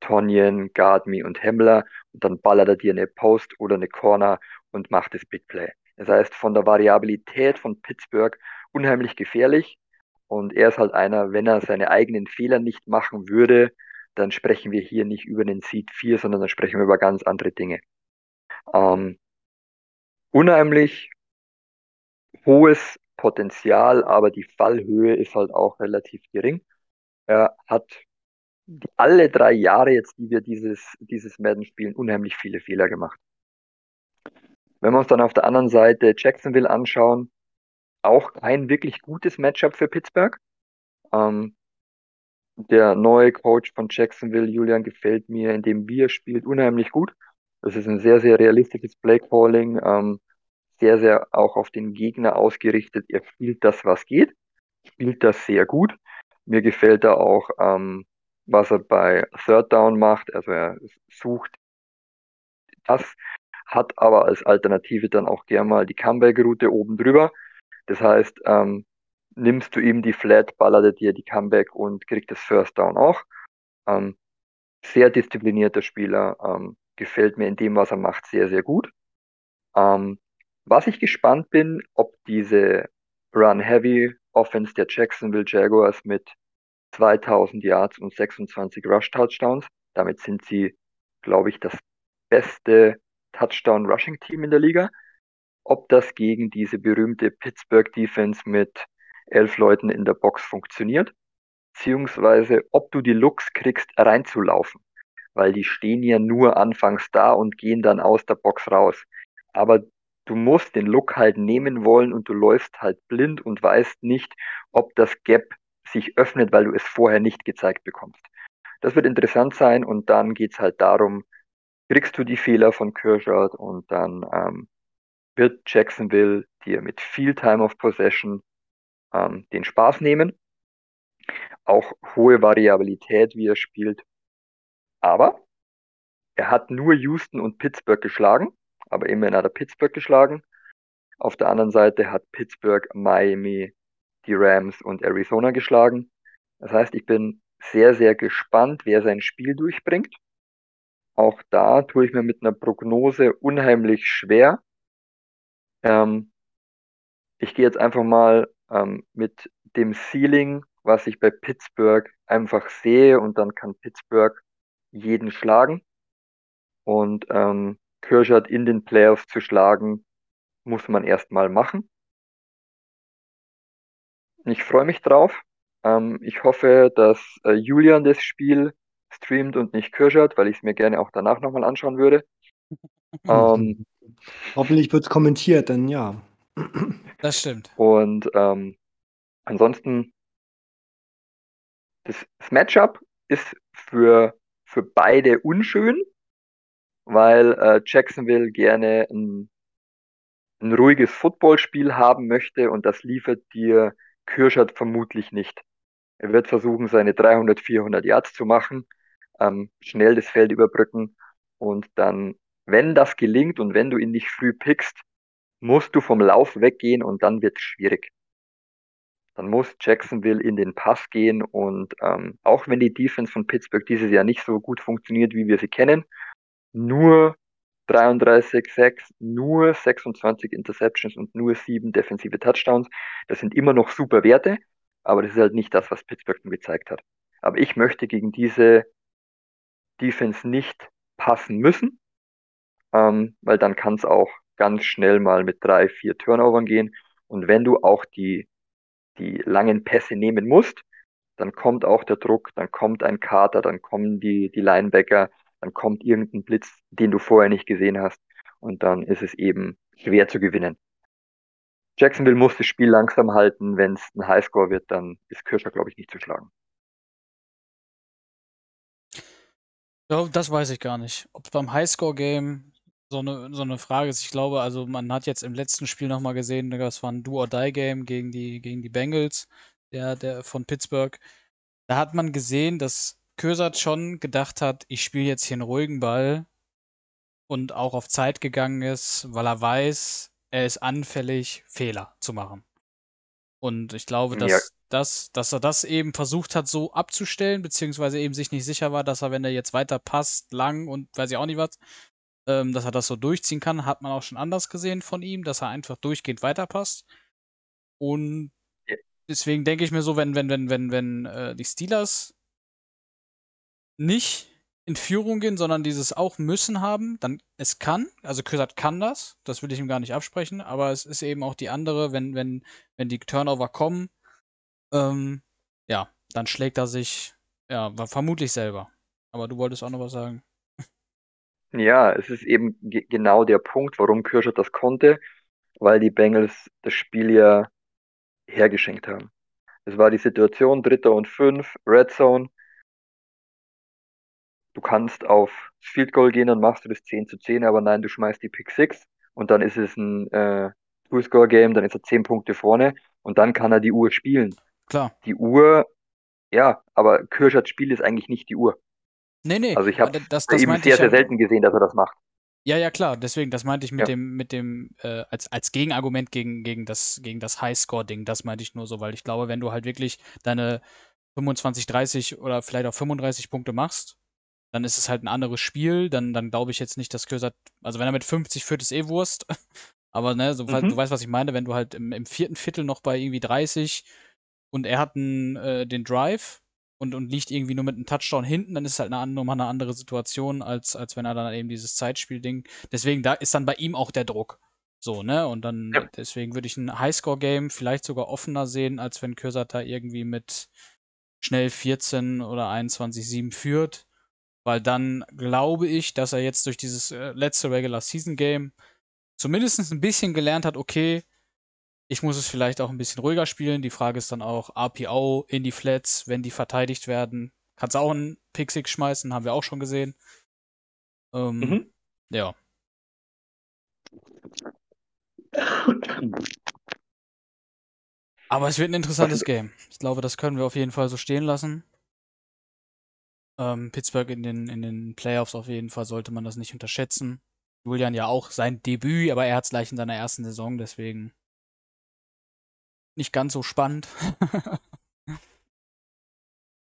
Tonyan, Gardmi und Hemmler und dann ballert er dir eine Post oder eine Corner und macht das Big Play. Das heißt, von der Variabilität von Pittsburgh unheimlich gefährlich und er ist halt einer, wenn er seine eigenen Fehler nicht machen würde, dann sprechen wir hier nicht über den Seed 4, sondern dann sprechen wir über ganz andere Dinge. Ähm, unheimlich hohes Potenzial, aber die Fallhöhe ist halt auch relativ gering. Er hat alle drei Jahre jetzt, die wir dieses, dieses Madden spielen, unheimlich viele Fehler gemacht. Wenn wir uns dann auf der anderen Seite Jacksonville anschauen, auch kein wirklich gutes Matchup für Pittsburgh. Ähm, der neue Coach von Jacksonville, Julian, gefällt mir, indem wir spielt, unheimlich gut. Das ist ein sehr, sehr realistisches Play-Calling. Ähm, sehr, sehr auch auf den Gegner ausgerichtet. Er spielt das, was geht, spielt das sehr gut. Mir gefällt da auch, ähm, was er bei Third Down macht. Also er sucht das, hat aber als Alternative dann auch gern mal die Comeback-Route oben drüber. Das heißt, ähm, nimmst du ihm die Flat, ballert er dir die Comeback und kriegt das First Down auch. Ähm, sehr disziplinierter Spieler, ähm, gefällt mir in dem, was er macht, sehr, sehr gut. Ähm, was ich gespannt bin, ob diese Run-Heavy Offense der Jacksonville Jaguars mit 2000 Yards und 26 Rush-Touchdowns, damit sind sie, glaube ich, das beste Touchdown-Rushing-Team in der Liga, ob das gegen diese berühmte Pittsburgh Defense mit elf Leuten in der Box funktioniert, beziehungsweise ob du die Looks kriegst, reinzulaufen, weil die stehen ja nur anfangs da und gehen dann aus der Box raus. Aber du musst den Look halt nehmen wollen und du läufst halt blind und weißt nicht, ob das Gap sich öffnet, weil du es vorher nicht gezeigt bekommst. Das wird interessant sein und dann geht's halt darum, kriegst du die Fehler von Kershaw und dann ähm, wird Jacksonville dir mit viel Time of Possession ähm, den Spaß nehmen. Auch hohe Variabilität, wie er spielt. Aber er hat nur Houston und Pittsburgh geschlagen aber immerhin hat er Pittsburgh geschlagen. Auf der anderen Seite hat Pittsburgh, Miami, die Rams und Arizona geschlagen. Das heißt, ich bin sehr, sehr gespannt, wer sein Spiel durchbringt. Auch da tue ich mir mit einer Prognose unheimlich schwer. Ähm, ich gehe jetzt einfach mal ähm, mit dem Ceiling, was ich bei Pittsburgh einfach sehe und dann kann Pittsburgh jeden schlagen. Und ähm, Kirschert in den Playoffs zu schlagen, muss man erstmal machen. Ich freue mich drauf. Ähm, ich hoffe, dass äh, Julian das Spiel streamt und nicht Kirschert, weil ich es mir gerne auch danach nochmal anschauen würde. [laughs] ähm, Hoffentlich wird es kommentiert, denn ja. Das stimmt. Und ähm, ansonsten, das, das Matchup ist für, für beide unschön, weil äh, Jacksonville gerne ein, ein ruhiges Footballspiel haben möchte und das liefert dir Kirschert vermutlich nicht. Er wird versuchen, seine 300, 400 Yards zu machen, ähm, schnell das Feld überbrücken und dann, wenn das gelingt und wenn du ihn nicht früh pickst, musst du vom Lauf weggehen und dann wird es schwierig. Dann muss Jacksonville in den Pass gehen und ähm, auch wenn die Defense von Pittsburgh dieses Jahr nicht so gut funktioniert, wie wir sie kennen, nur 33 Sacks, nur 26 Interceptions und nur sieben defensive Touchdowns. Das sind immer noch super Werte, aber das ist halt nicht das, was Pittsburgh gezeigt hat. Aber ich möchte gegen diese Defense nicht passen müssen, ähm, weil dann kann es auch ganz schnell mal mit drei, vier Turnovern gehen. Und wenn du auch die, die langen Pässe nehmen musst, dann kommt auch der Druck, dann kommt ein Kater, dann kommen die, die Linebacker, dann kommt irgendein Blitz, den du vorher nicht gesehen hast und dann ist es eben schwer zu gewinnen. Jacksonville muss das Spiel langsam halten. Wenn es ein Highscore wird, dann ist Kirscher, glaube ich, nicht zu schlagen. Ja, das weiß ich gar nicht. Ob es beim Highscore-Game so eine, so eine Frage ist. Ich glaube, also man hat jetzt im letzten Spiel nochmal gesehen, das war ein Do-or-Die-Game gegen die, gegen die Bengals, der, der von Pittsburgh. Da hat man gesehen, dass Kösert schon gedacht hat, ich spiele jetzt hier einen ruhigen Ball und auch auf Zeit gegangen ist, weil er weiß, er ist anfällig, Fehler zu machen. Und ich glaube, dass, Ja. dass, dass er das eben versucht hat, so abzustellen, beziehungsweise eben sich nicht sicher war, dass er, wenn er jetzt weiter passt, lang und weiß ich auch nicht was, ähm, dass er das so durchziehen kann, hat man auch schon anders gesehen von ihm, dass er einfach durchgehend weiterpasst. Und deswegen denke ich mir so, wenn, wenn, wenn, wenn, wenn äh, die Steelers nicht in Führung gehen, sondern dieses auch müssen haben, dann es kann, also Kösert kann das, das will ich ihm gar nicht absprechen, aber es ist eben auch die andere, wenn, wenn, wenn die Turnover kommen, ähm, ja, dann schlägt er sich, ja, vermutlich selber. Aber du wolltest auch noch was sagen. Ja, es ist eben ge genau der Punkt, warum Kirschert das konnte, weil die Bengals das Spiel ja hergeschenkt haben. Es war die Situation, Dritter und Fünf, Red Zone. Du kannst auf Field Goal gehen, dann machst du das 10 zu 10, aber nein, du schmeißt die Pick 6 und dann ist es ein äh, Two-Score-Game, dann ist er 10 Punkte vorne und dann kann er die Uhr spielen. Klar. Die Uhr, ja, aber Kirscherts Spiel ist eigentlich nicht die Uhr. Nee, nee, Also ich habe das, das meinte sehr, sehr ja. selten gesehen, dass er das macht. Ja, ja, klar. Deswegen, das meinte ich mit Ja. dem, mit dem, äh, als, als Gegenargument gegen, gegen das, gegen das Highscore-Ding. Das meinte ich nur so, weil ich glaube, wenn du halt wirklich deine 25, 30 oder vielleicht auch 35 Punkte machst, dann ist es halt ein anderes Spiel. Dann, dann glaube ich jetzt nicht, dass Kösert, also wenn er mit 50 führt, ist eh Wurst. [laughs] Aber ne, so, Mhm. du weißt, was ich meine, wenn du halt im, im vierten Viertel noch bei irgendwie 30 und er hat einen, äh, den Drive und, und liegt irgendwie nur mit einem Touchdown hinten, dann ist es halt eine, an- nochmal eine andere Situation, als, als wenn er dann eben dieses Zeitspiel-Ding. Deswegen, da ist dann bei ihm auch der Druck. So, ne? Und dann, Ja. deswegen würde ich ein Highscore-Game vielleicht sogar offener sehen, als wenn da irgendwie mit schnell 14 oder 21-7 führt. Weil dann glaube ich, dass er jetzt durch dieses äh, letzte Regular Season Game zumindest ein bisschen gelernt hat, okay, ich muss es vielleicht auch ein bisschen ruhiger spielen. Die Frage ist dann auch, RPO in die Flats, wenn die verteidigt werden. Kannst auch einen Six schmeißen, haben wir auch schon gesehen. Ähm, Mhm. Ja. Aber es wird ein interessantes Game. Ich glaube, das können wir auf jeden Fall so stehen lassen. Ähm, Pittsburgh in den, in den Playoffs auf jeden Fall sollte man das nicht unterschätzen. Julian ja auch sein Debüt, aber er hat es gleich in seiner ersten Saison, deswegen nicht ganz so spannend. [laughs]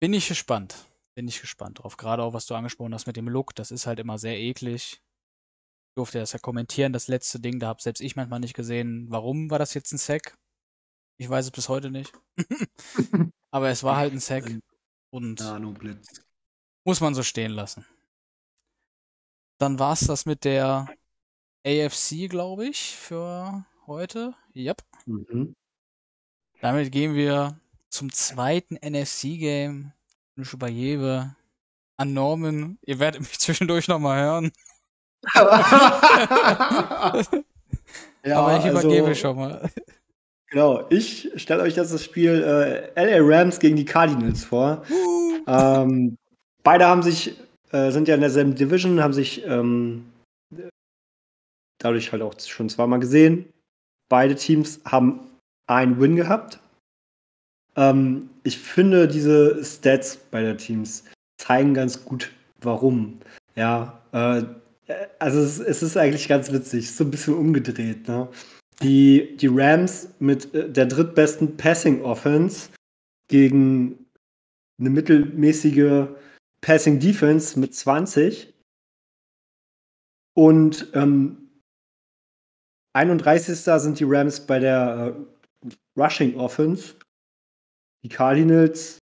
Bin ich gespannt. Bin ich gespannt drauf. Gerade auch, was du angesprochen hast mit dem Look, das ist halt immer sehr eklig. Ich durfte das ja kommentieren, das letzte Ding, da habe selbst ich manchmal nicht gesehen, warum war das jetzt ein Sack? Ich weiß es bis heute nicht. [laughs] aber es war halt ein Sack und muss man so stehen lassen. Dann war es das mit der AFC, glaube ich, für heute. Yep. Mhm. Damit gehen wir zum zweiten NFC-Game. Ich übergebe an Norman. Ihr werdet mich [laughs] zwischendurch nochmal hören. [laughs] ja, aber ich übergebe also, schon mal. Genau, ich stelle euch jetzt das Spiel äh, LA Rams gegen die Cardinals vor. ähm, beide haben sich, äh, sind ja in derselben Division, haben sich ähm, dadurch halt auch schon zweimal gesehen. Beide Teams haben einen Win gehabt. Ähm, ich finde, diese Stats beider Teams zeigen ganz gut, warum. Ja, äh, also es, es ist eigentlich ganz witzig, so ein bisschen umgedreht. Ne? Die, die Rams mit äh, der drittbesten Passing Offense gegen eine mittelmäßige Passing Defense mit 20 und ähm, 31. sind die Rams bei der äh, Rushing Offense. Die Cardinals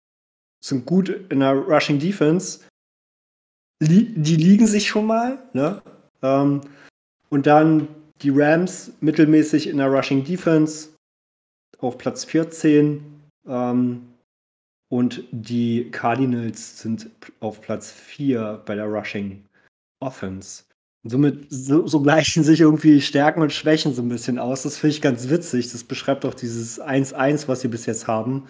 sind gut in der Rushing Defense. Die liegen sich schon mal, ne? Ähm, und dann die Rams mittelmäßig in der Rushing Defense auf Platz 14. Ähm, und die Cardinals sind auf Platz 4 bei der Rushing Offense. Somit so, so gleichen sich irgendwie Stärken und Schwächen so ein bisschen aus. Das finde ich ganz witzig. Das beschreibt auch dieses 1-1, was sie bis jetzt haben.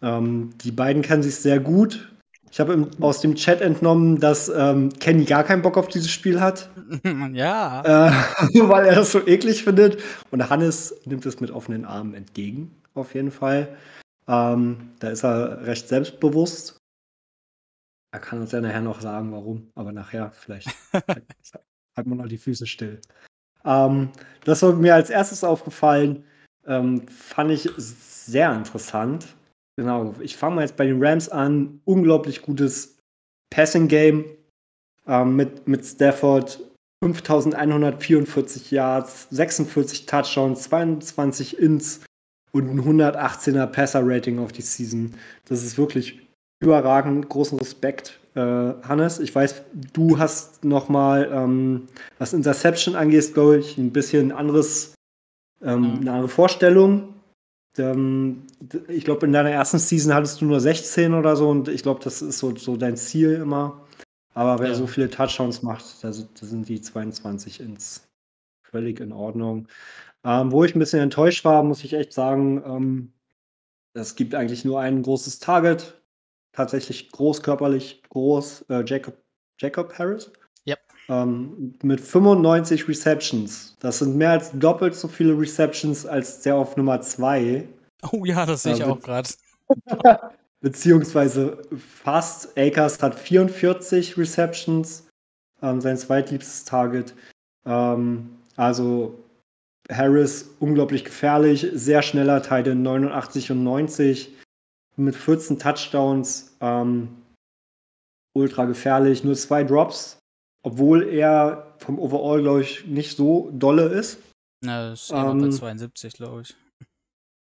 Ähm, die beiden kennen sich sehr gut. Ich habe aus dem Chat entnommen, dass ähm, Kenny gar keinen Bock auf dieses Spiel hat. [laughs] ja. Äh, [laughs] weil er das so eklig findet. Und Hannes nimmt es mit offenen Armen entgegen, auf jeden Fall. Ähm, da ist er recht selbstbewusst. Er kann uns ja nachher noch sagen, warum, aber nachher vielleicht [laughs] halten wir noch die Füße still. Ähm, das war mir als erstes aufgefallen, ähm, fand ich sehr interessant. Genau, ich fange mal jetzt bei den Rams an. Unglaublich gutes Passing-Game ähm, mit, mit Stafford. 5144 Yards, 46 Touchdowns, 22 Ins und ein 118er Passer-Rating auf die Season. Das ist wirklich überragend. Großen Respekt, äh, Hannes. Ich weiß, du hast noch mal, ähm, was Interception angeht, glaube ich, ein bisschen anderes, ähm, eine andere Vorstellung. Ähm, ich glaube, in deiner ersten Season hattest du nur 16 oder so und ich glaube, das ist so, so dein Ziel immer. Aber wer ja. so viele Touchdowns macht, da sind, da sind die 22 ins völlig in Ordnung. Ähm, wo ich ein bisschen enttäuscht war, muss ich echt sagen, ähm, es gibt eigentlich nur ein großes Target. Tatsächlich großkörperlich groß, äh, Jacob, Jacob Harris. Yep. Ähm, mit 95 Receptions. Das sind mehr als doppelt so viele Receptions als der auf Nummer 2. Oh ja, das sehe ich äh, auch gerade. [laughs] beziehungsweise fast. Akers hat 44 Receptions, ähm, sein zweitliebstes Target. Ähm, also Harris unglaublich gefährlich, sehr schneller Teil 89 und 90 mit 14 Touchdowns, ähm, ultra gefährlich, nur zwei Drops, obwohl er vom Overall, glaube ich, nicht so dolle ist. Na, das ist ähm, bei 72, glaube ich.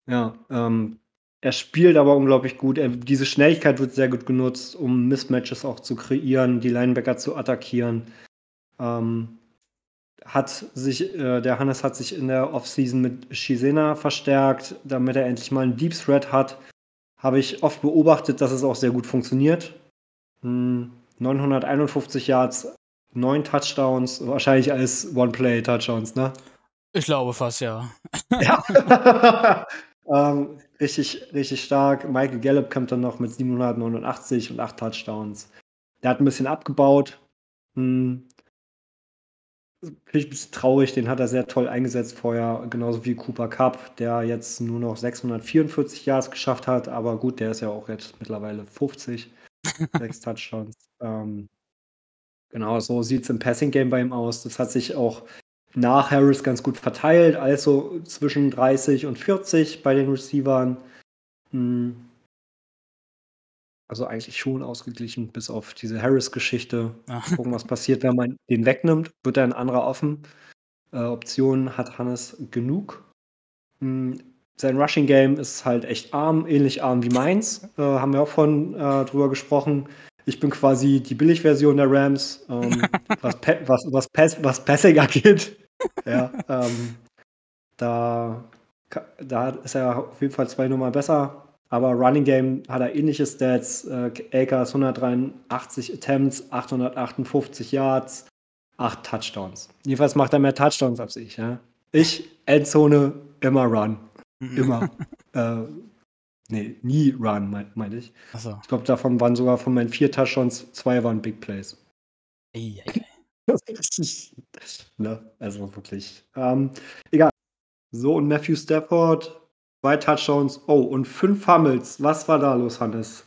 Ja, ähm, er spielt aber unglaublich gut. Er, diese Schnelligkeit wird sehr gut genutzt, um Mismatches auch zu kreieren, die Linebacker zu attackieren. Ähm, hat sich, äh, der Hannes hat sich in der Offseason mit Shizena verstärkt, damit er endlich mal einen Deep Threat hat. Habe ich oft beobachtet, dass es auch sehr gut funktioniert. Hm, 951 Yards, 9 Touchdowns, wahrscheinlich als One-Play-Touchdowns, ne? Ich glaube fast, ja. ja. [laughs] ähm, richtig, richtig stark. Michael Gallup kommt dann noch mit 789 und 8 Touchdowns. Der hat ein bisschen abgebaut. Hm. Finde ich ein bisschen traurig, den hat er sehr toll eingesetzt vorher, genauso wie Cooper Cup, der jetzt nur noch 644 Yards geschafft hat, aber gut, der ist ja auch jetzt mittlerweile 50, [laughs] sechs Touchdowns. Ähm, genau, so sieht es im Passing-Game bei ihm aus. Das hat sich auch nach Harris ganz gut verteilt, also zwischen 30 und 40 bei den Receivern. Hm. Also eigentlich schon ausgeglichen, bis auf diese Harris-Geschichte. Gucken, was passiert, wenn man den wegnimmt. Wird da ein anderer offen? Äh, Optionen hat Hannes genug. Hm. Sein Rushing Game ist halt echt arm, ähnlich arm wie meins. Äh, haben wir auch von äh, drüber gesprochen. Ich bin quasi die Billigversion der Rams, ähm, [laughs] was, was, was, Pass was Passing angeht [laughs] ja, ähm, da, da ist er auf jeden Fall zwei Nummer besser. Aber Running Game hat er ähnliche Stats. Äh, Akers 183 Attempts, 858 Yards, 8 Touchdowns. Jedenfalls macht er mehr Touchdowns als ich. Ja? Ich, Endzone, immer Run. Mhm. Immer. [laughs] äh, nee, nie Run, meine mein ich. So. Ich glaube, davon waren sogar von meinen vier Touchdowns, zwei waren Big Plays. Ei, ei, ei. ne? Also wirklich. Ähm, egal. So, und Matthew Stafford, zwei Touchdowns, oh, und fünf Fumbles. Was war da los, Hannes?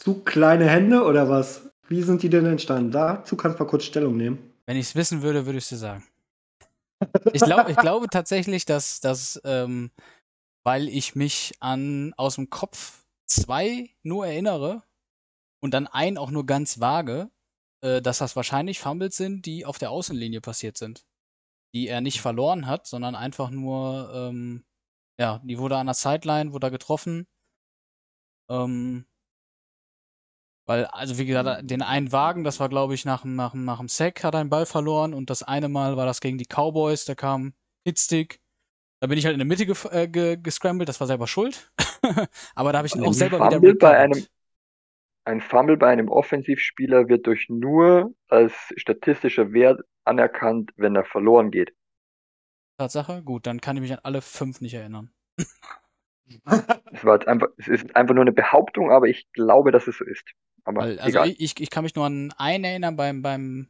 Zu kleine Hände oder was? Wie sind die denn entstanden? Dazu kannst du mal kurz Stellung nehmen. Wenn ich es wissen würde, würde ich es dir sagen. Ich, glaub, ich glaube tatsächlich, dass, dass ähm, weil ich mich an aus dem Kopf zwei nur erinnere und dann einen auch nur ganz vage, äh, dass das wahrscheinlich Fumbles sind, die auf der Außenlinie passiert sind. Die er nicht verloren hat, sondern einfach nur, ähm, ja, die wurde an der Sideline, wurde er getroffen. Ähm, weil, also wie gesagt, den einen Wagen, das war glaube ich nach, nach, nach dem Sack, hat er einen Ball verloren und das eine Mal war das gegen die Cowboys, da kam Hitstick. Da bin ich halt in der Mitte ge äh, ge gescrambled, das war selber schuld. [laughs] Aber da habe ich ihn auch selber wieder bei einem, ein Fumble bei einem Offensivspieler wird durch nur als statistischer Wert anerkannt, wenn er verloren geht. Tatsache? Gut, dann kann ich mich an alle fünf nicht erinnern. es, war einfach, es ist einfach nur eine Behauptung, aber ich glaube, dass es so ist. Aber Weil, also ich, ich kann mich nur an einen erinnern beim, beim,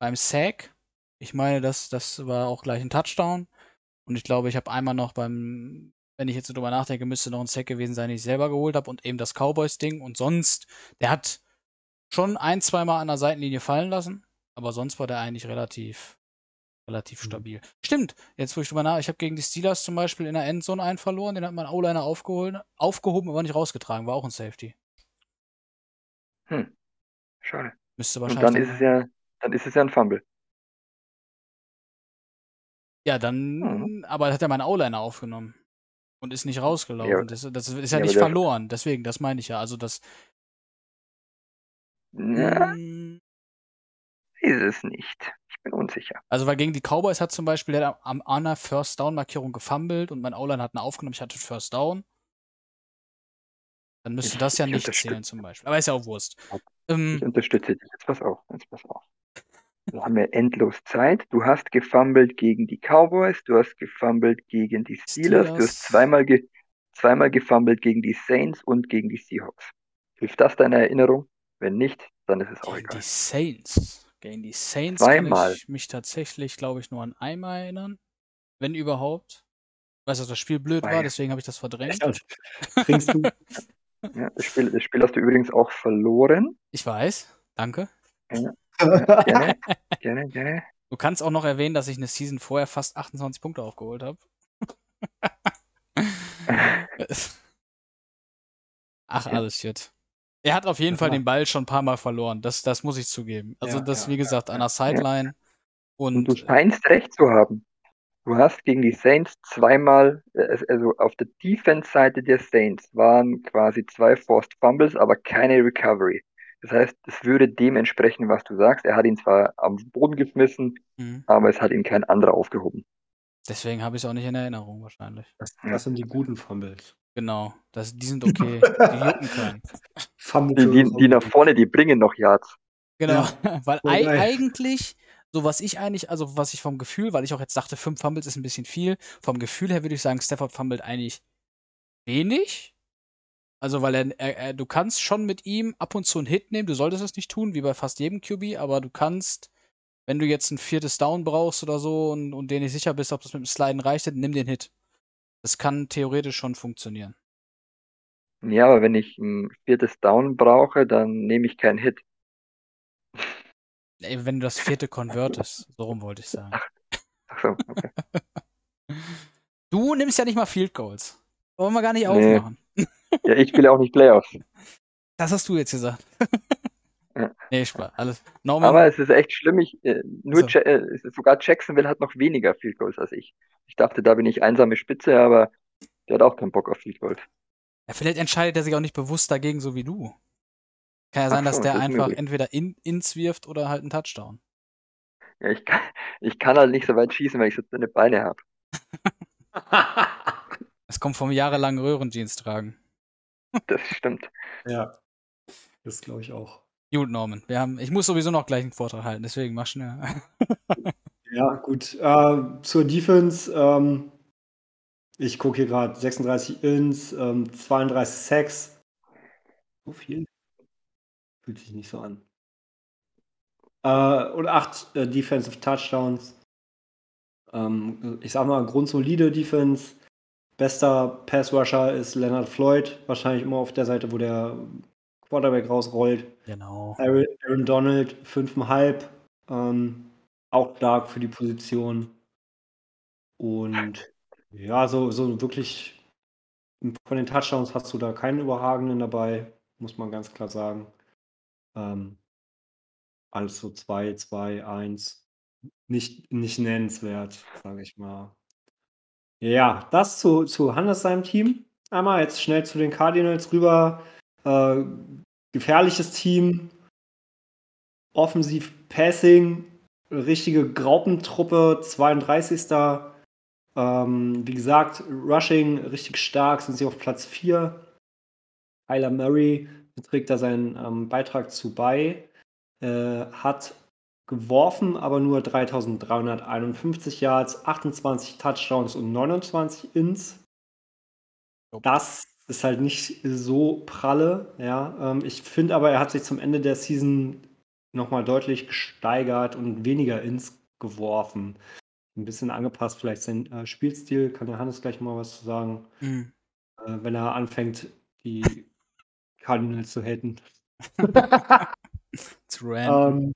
beim Sack. Ich meine, das, das war auch gleich ein Touchdown. Und ich glaube, ich habe einmal noch beim wenn ich jetzt so drüber nachdenke, müsste noch ein Sack gewesen sein, den ich selber geholt habe und eben das Cowboys-Ding. Und sonst, der hat schon ein, zweimal an der Seitenlinie fallen lassen, aber sonst war der eigentlich relativ, relativ Mhm. stabil. Stimmt, jetzt wo ich drüber nach, ich habe gegen die Steelers zum Beispiel in der Endzone einen verloren, den hat mein O-Liner aufgeholt, aufgehoben, aber nicht rausgetragen, war auch ein Safety. Hm. Schade. Müsste Und wahrscheinlich. dann ist es ja, dann ist es ja ein Fumble. Ja, dann, Mhm. aber hat er meinen O-Liner aufgenommen und ist nicht rausgelaufen. Ja, das, das ist ja, ja, nicht verloren, deswegen, das meine ich ja. Also das. Ja, Mm, ist es nicht. Ich bin unsicher. Also, weil gegen die Cowboys hat zum Beispiel der am an einer First Down Markierung gefummelt und mein O-Line hat eine aufgenommen, ich hatte First Down. Dann müsste Ich- das ja ich nicht zählen zum Beispiel. Aber ist ja auch Wurst. Ich Ähm, unterstütze dich. Jetzt pass auf. Jetzt pass auf. Wir haben ja endlos Zeit. Du hast gefummelt gegen die Cowboys, du hast gefummelt gegen die Steelers, du Steelers. hast zweimal, ge zweimal gefummelt gegen die Saints und gegen die Seahawks. Hilft das deiner Erinnerung? Wenn nicht, dann ist es auch gegen egal. die Saints. Gegen die Saints Zweimal. kann ich mich tatsächlich, glaube ich, nur an einmal erinnern. Wenn überhaupt. Ich weiß, dass das Spiel blöd war, Zwei. deswegen habe ich das verdrängt. Ja, du? [laughs] Ja, das, Spiel, das Spiel hast du übrigens auch verloren. Ich weiß. Danke. Ja, gerne, [laughs] gerne, gerne. Du kannst auch noch erwähnen, dass ich eine Season vorher fast 28 Punkte aufgeholt habe. [laughs] Ach, alles shit. Er hat auf jeden Das Fall den Ball schon ein paar Mal verloren. Das, das muss ich zugeben. Also, Ja, das, ja, wie gesagt, ja, an der Sideline. Und du Und scheinst recht zu haben. Du hast gegen die Saints zweimal, äh, also auf der Defense-Seite der Saints waren quasi zwei Forced Fumbles, aber keine Recovery. Das heißt, es würde dem entsprechen, was du sagst. Er hat ihn zwar am Boden geschmissen, Mhm. aber es hat ihn kein anderer aufgehoben. deswegen habe ich es auch nicht in Erinnerung, wahrscheinlich. Das, das sind die guten Fumbles. Genau. Das, die sind [laughs] okay. Die jucken. Fumble Die, die, die nach vorne, die bringen noch Yards. Genau. [laughs] Weil Voll ei eigentlich, so was ich eigentlich, also was ich vom Gefühl, weil ich auch jetzt dachte, fünf Fumbles ist ein bisschen viel. Vom Gefühl her würde ich sagen, Stafford fummelt eigentlich wenig. Also, weil er, er, er, du kannst schon mit ihm ab und zu einen Hit nehmen. Du solltest es nicht tun, wie bei fast jedem QB, aber du kannst, wenn du jetzt ein viertes Down brauchst oder so und, und dir nicht sicher bist, ob das mit dem Sliden reicht, dann nimm den Hit. Das kann theoretisch schon funktionieren. Ja, aber wenn ich ein viertes Down brauche, dann nehme ich keinen Hit. Ey, Wenn du das vierte convertest, [laughs] so rum wollte ich sagen. Ach so, okay. [laughs] Du nimmst ja nicht mal Field Goals. Wollen wir gar nicht Nee. aufmachen. Ja, ich will auch nicht Playoffs. [laughs] Das hast du jetzt gesagt. Ja. Nee, Spaß. Alles. Norman, Aber es ist echt schlimm. Ich, äh, nur So. Ja- äh, sogar Jacksonville hat noch weniger Field Goals als ich. Ich dachte, da bin ich einsame Spitze, aber der hat auch keinen Bock auf Field Goals. ja, vielleicht entscheidet er sich auch nicht bewusst dagegen, so wie du. Kann ja Ach sein, dass so, der das einfach möglich. entweder in, ins wirft oder halt einen Touchdown. Ja, ich kann, ich kann halt nicht so weit schießen, weil ich so dünne Beine habe. [laughs] Es kommt vom jahrelangen Röhrenjeans tragen. Das stimmt. ja. Das glaube ich auch. Gut, Norman. Wir haben, ich muss sowieso noch gleich einen Vortrag halten, deswegen mach schnell. [laughs] Ja, gut. Äh, zur Defense. Ähm, ich gucke hier gerade 36 Ins, ähm, 32 Sacks. So viel? Fühlt sich nicht so an. Äh, und 8 äh, Defensive Touchdowns. Ähm, ich sag mal, grundsolide Defense. Bester Pass-Rusher ist Leonard Floyd. Wahrscheinlich immer auf der Seite, wo der Quarterback rausrollt. genau. Aaron, Aaron Donald 5,5. Ähm, auch stark für die Position. Und ja, so, so wirklich von den Touchdowns hast du da keinen überragenden dabei, muss man ganz klar sagen. Ähm, alles so 2, 2, 1. Nicht, nicht nennenswert, sage ich mal. Ja, das zu, zu Hannes seinem Team. Einmal jetzt schnell zu den Cardinals rüber. Äh, gefährliches Team. Offensiv Passing. Richtige Graupentruppe. 32. Ähm, wie gesagt, Rushing richtig stark. Sind sie auf Platz 4. Kyler Murray trägt da seinen ähm, Beitrag zu bei. Äh, hat geworfen, aber nur 3351 Yards, 28 Touchdowns und 29 Ins. Das ist halt nicht so pralle, ja. Ähm, ich finde aber, er hat sich zum Ende der Season nochmal deutlich gesteigert und weniger Ins geworfen. Ein bisschen angepasst, vielleicht sein äh, Spielstil, kann der Hannes gleich mal was zu sagen, Mhm. äh, wenn er anfängt, die Cardinals zu haten. [laughs] Random.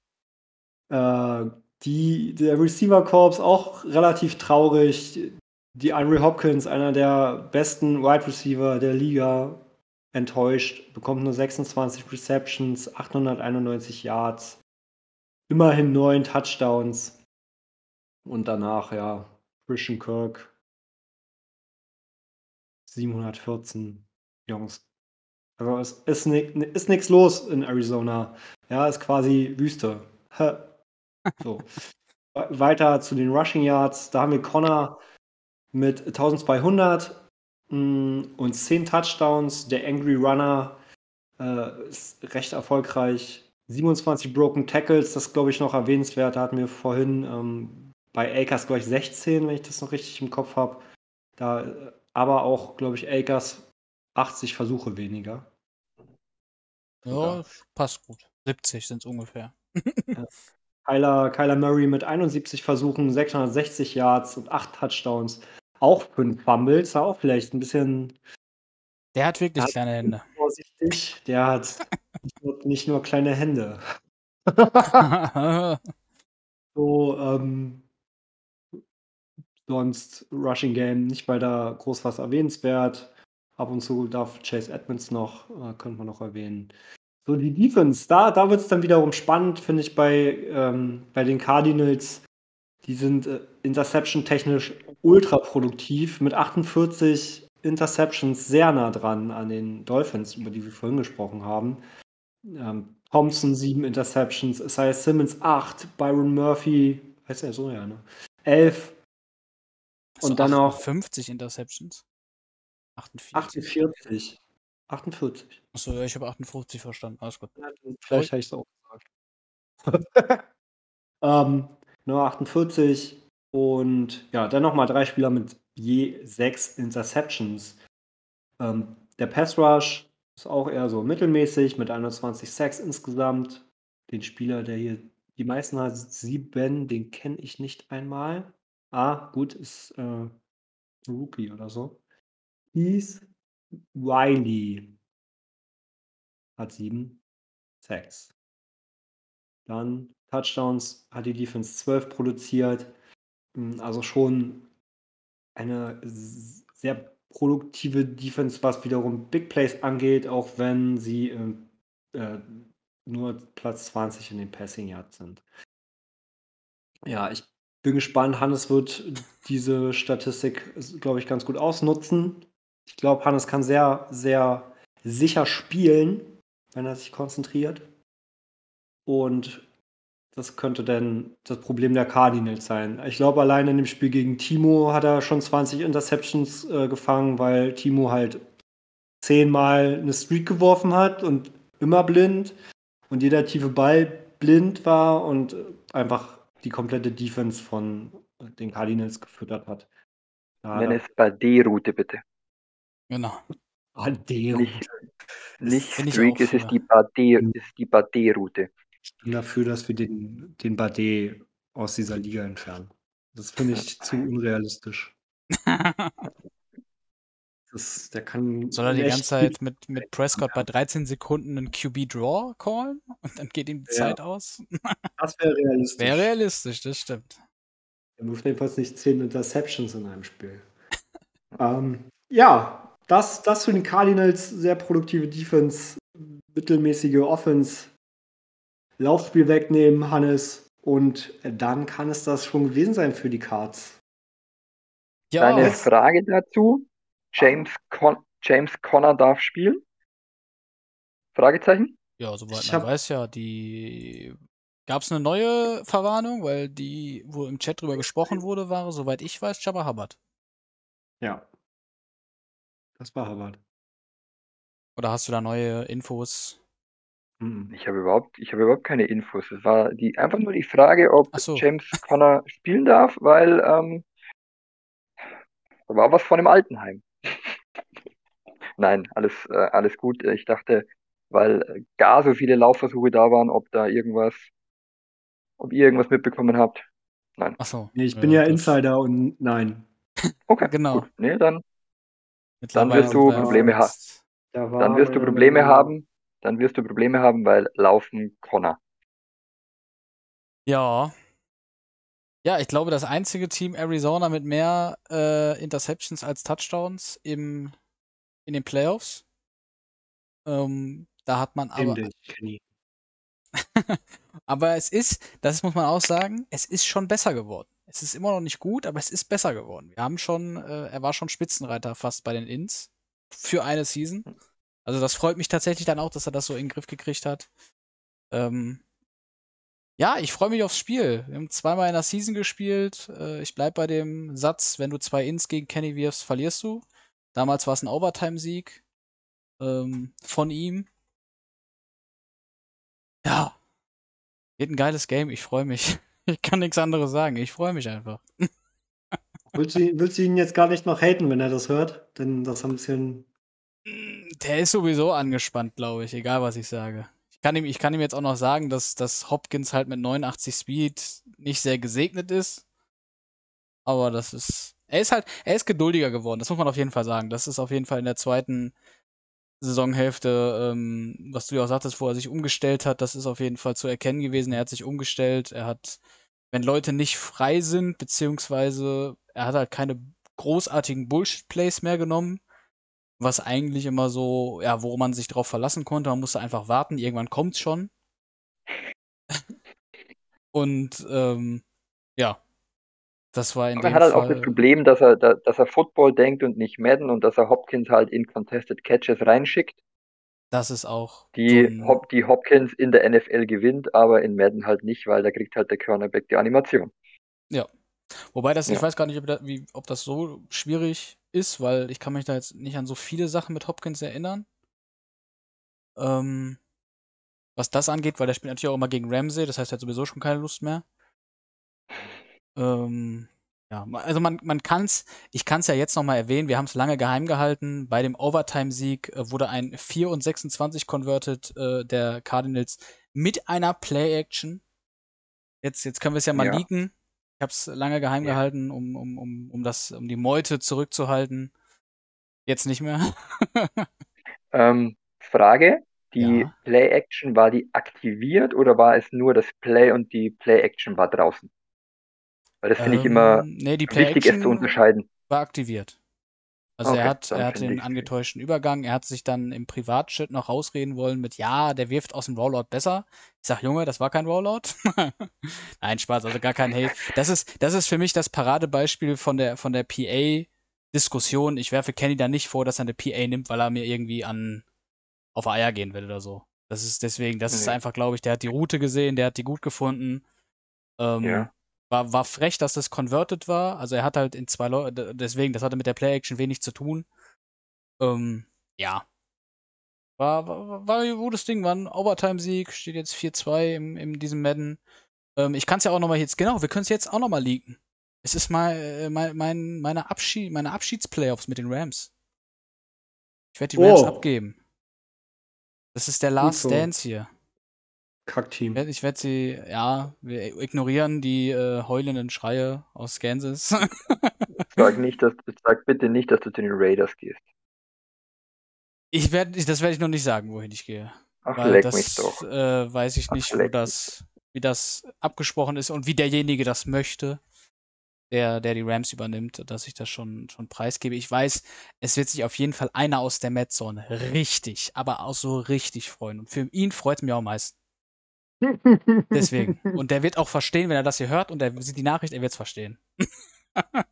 Ähm, äh, die, der Receiver Corps auch relativ traurig. Die Henry Hopkins, einer der besten Wide Receiver der Liga, enttäuscht, bekommt nur 26 Receptions, 891 Yards, immerhin neun Touchdowns. Und danach, ja, Christian Kirk, 714 Jungs. Also es ist, ist nichts los in Arizona. Ja, ist quasi Wüste. so. [laughs] Weiter zu den Rushing Yards. Da haben wir Connor mit 1200 mm, und 10 Touchdowns. Der Angry Runner äh, ist recht erfolgreich. 27 Broken Tackles, das glaube ich noch erwähnenswert. Da hatten wir vorhin ähm, bei Akers, glaube ich, 16, wenn ich das noch richtig im Kopf habe. Da, äh, aber auch, glaube ich, Akers 80 Versuche weniger. Ja, passt gut. 70 sind es ungefähr. ja. Kyler, Kyler Murray mit 71 Versuchen, 660 Yards und 8 Touchdowns. Auch 5 Fumbles, auch vielleicht ein bisschen. Der hat wirklich kleine Hände. Vorsichtig, der hat nicht, [laughs] nur, nicht nur kleine Hände. [laughs] so, ähm, sonst Rushing Game nicht weiter groß was erwähnenswert. Ab und zu darf Chase Edmonds noch, äh, könnte man noch erwähnen. So, die Defense, da, da wird es dann wiederum spannend, finde ich, bei, ähm, bei den Cardinals. Die sind äh, interception-technisch ultra produktiv mit 48 Interceptions sehr nah dran an den Dolphins, über die wir vorhin gesprochen haben. Ähm, Thompson 7 Interceptions, Isaiah Simmons 8, Byron Murphy, heißt er so, ja, ne? 11. Und dann noch 50 Interceptions. 48. 48. 48. Achso, ich habe 58 verstanden. Alles gut. Ja, vielleicht habe ich es auch gesagt. [laughs] ähm, nur 48 und ja, dann nochmal drei Spieler mit je sechs Interceptions. Ähm, der Pass Rush ist auch eher so mittelmäßig mit 21 Sacks insgesamt. Den Spieler, der hier die meisten hat, sieben, den kenne ich nicht einmal. Ah, gut, ist äh, Rookie oder so. Heath Riley hat sieben Sacks. Dann Touchdowns hat die Defense 12 produziert. Hm, also schon eine sehr produktive Defense, was wiederum Big Plays angeht, auch wenn sie äh, nur Platz 20 in den Passing Yards sind. Ja, ich bin gespannt. Hannes wird diese Statistik, glaube ich, ganz gut ausnutzen. Ich glaube, Hannes kann sehr, sehr sicher spielen, wenn er sich konzentriert. Und das könnte dann das Problem der Cardinals sein. Ich glaube, allein in dem Spiel gegen Timo hat er schon 20 Interceptions äh, gefangen, weil Timo halt zehnmal eine Streak geworfen hat und immer blind und jeder tiefe Ball blind war und einfach die komplette Defense von den Cardinals gefüttert hat. Da Nenn es Bade-Route bitte. Genau. Bade-Route. Nicht, nicht Streak, es ist die Bade-Route. Ich bin dafür, dass wir den, den Bade aus dieser Liga entfernen. Das finde ich [laughs] zu unrealistisch. Das, der kann Soll er die ganze Zeit mit, mit Prescott bei 13 Sekunden einen QB-Draw callen und dann geht ihm die ja. Zeit aus? [laughs] Das wäre realistisch. Wäre realistisch, das stimmt. Er muss jedenfalls nicht 10 Interceptions in einem Spiel. [laughs] ähm, ja, das, das für den Cardinals sehr produktive Defense, mittelmäßige Offense, Laufspiel wegnehmen, Hannes, und dann kann es das schon gewesen sein für die Cards. Ja. Eine Frage dazu. James, Con James Conner darf spielen? Fragezeichen? Ja, soweit ich man weiß ja, die gab es eine neue Verwarnung, weil die, wo im Chat drüber gesprochen wurde, war, soweit ich weiß, Jabba Hubbard. Ja. Das war Hubbard. Oder hast du da neue Infos? Hm, ich habe überhaupt, ich habe überhaupt keine Infos. Es war die, einfach nur die Frage, ob so. James Conner spielen darf, weil ähm, da war was von dem Altenheim. [laughs] Nein, alles, äh, alles gut. Ich dachte, weil gar so viele Laufversuche da waren, ob da irgendwas, ob ihr irgendwas mitbekommen habt. Nein. Ach so. Nee, ich bin ja, ja Insider und nein. [laughs] Okay, genau. Gut. Nee, dann, dann wirst du Probleme haben. Dann wirst du Probleme haben. Dann wirst du Probleme haben, weil laufen Connor. Ja. Ja, ich glaube, das einzige Team Arizona mit mehr äh, Interceptions als Touchdowns im, in den Playoffs. Ähm, da hat man aber. [laughs] Aber es ist, das muss man auch sagen, es ist schon besser geworden. Es ist immer noch nicht gut, aber es ist besser geworden. Wir haben schon, äh, er war schon Spitzenreiter fast bei den Ins für eine Season. Also das freut mich tatsächlich dann auch, dass er das so in den Griff gekriegt hat. Ähm, ja, ich freue mich aufs Spiel. Wir haben zweimal in der Season gespielt. Äh, ich bleibe bei dem Satz, wenn du zwei Ins gegen Kenny wirfst, verlierst du. Damals war es ein Overtime-Sieg ähm, von ihm. Ja. Wird ein geiles Game. Ich freue mich. [laughs] Ich kann nichts anderes sagen. Ich freue mich einfach. Willst du, willst du ihn jetzt gar nicht noch haten, wenn er das hört? Denn das ein bisschen. Der ist sowieso angespannt, glaube ich, egal was ich sage. Ich kann ihm, ich kann ihm jetzt auch noch sagen, dass, dass Hopkins halt mit 89 Speed nicht sehr gesegnet ist. Aber das ist. Er ist halt, er ist geduldiger geworden, das muss man auf jeden Fall sagen. Das ist auf jeden Fall in der zweiten Saisonhälfte, ähm, was du ja auch sagtest, wo er sich umgestellt hat, das ist auf jeden Fall zu erkennen gewesen. Er hat sich umgestellt, er hat, wenn Leute nicht frei sind, beziehungsweise er hat halt keine großartigen Bullshit-Plays mehr genommen, was eigentlich immer so, ja, wo man sich drauf verlassen konnte. Man musste einfach warten, irgendwann kommt's schon. [laughs] Und ähm, ja, das war in Aber er hat halt Fall. auch das Problem, dass er, da- dass er Football denkt und nicht Madden und dass er Hopkins halt in Contested Catches reinschickt, Das ist auch die, so Hop, die Hopkins in der NFL gewinnt, aber in Madden halt nicht, weil da kriegt halt der Cornerback die Animation. Wobei das, ich Ja. weiß gar nicht, ob, da, wie, ob das so schwierig ist, weil ich kann mich da jetzt nicht an so viele Sachen mit Hopkins erinnern. Ähm, was das angeht, weil der spielt natürlich auch immer gegen Ramsey, das heißt, er hat sowieso schon keine Lust mehr. Ähm, ja, ma- also man, man kann's, ich kann es ja jetzt nochmal erwähnen, wir haben es lange geheim gehalten. Bei dem Overtime-Sieg äh, wurde ein 4 und 26 converted äh, der Cardinals mit einer Play-Action. Jetzt, jetzt können wir es ja mal Ja. leaken. Ich habe es lange geheim Ja. gehalten, um, um, um, um, das, um die Meute zurückzuhalten. Jetzt nicht mehr. [laughs] Ähm, Frage, die Ja. Play-Action, war die aktiviert oder war es nur das Play und die Play-Action war draußen? Weil das finde ich immer Ähm, nee, wichtig, es zu unterscheiden. war aktiviert. Also er Okay, hat, dann er hat den angetäuschten Übergang, er hat sich dann im Privatchat noch rausreden wollen mit, ja, der wirft aus dem Rollout besser. Ich sag, Junge, das war kein Rollout. [laughs] Nein, Spaß, also gar kein Hate. Das ist, das ist für mich das Paradebeispiel von der, von der PA-Diskussion. Ich werfe Kenny da nicht vor, dass er eine PA nimmt, weil er mir irgendwie an, auf Eier gehen will oder so. Das ist deswegen, das ist Nee. einfach, glaube ich, der hat die Route gesehen, der hat die gut gefunden. Ähm, Ja. War, war frech, dass das converted war. Also er hat halt in zwei Leute, deswegen, das hatte mit der Play-Action wenig zu tun. Ähm, ja. War, war, war ein gutes Ding, war ein Overtime-Sieg, steht jetzt 4-2 im, in diesem Madden. Ähm, ich kann es ja auch nochmal jetzt, genau, wir können es jetzt auch nochmal leaken. Es ist mal äh, mein, mein, meine, Abschied, meine Abschiedsplayoffs mit den Rams. Ich werde die Rams Oh. abgeben. Das ist der Last so. Dance hier. Kackteam. Ich werde ich werd sie, ja, wir ignorieren die äh, heulenden Schreie aus Kansas. [laughs] Sag nicht, dass, sag bitte nicht, dass du zu den Raiders gehst. ich werde, das werde ich noch nicht sagen, wohin ich gehe. Ach, Weil leck das mich doch. Äh, weiß ich Ach, nicht, wo das, wie das abgesprochen ist und wie derjenige das möchte, der, der die Rams übernimmt, dass ich das schon, schon preisgebe. Ich weiß, es wird sich auf jeden Fall einer aus der Madzone richtig, aber auch so richtig freuen. Und für ihn freut es mich auch am meisten. Deswegen. [laughs] Und der wird auch verstehen, wenn er das hier hört und er sieht die Nachricht, er wird es verstehen. [laughs]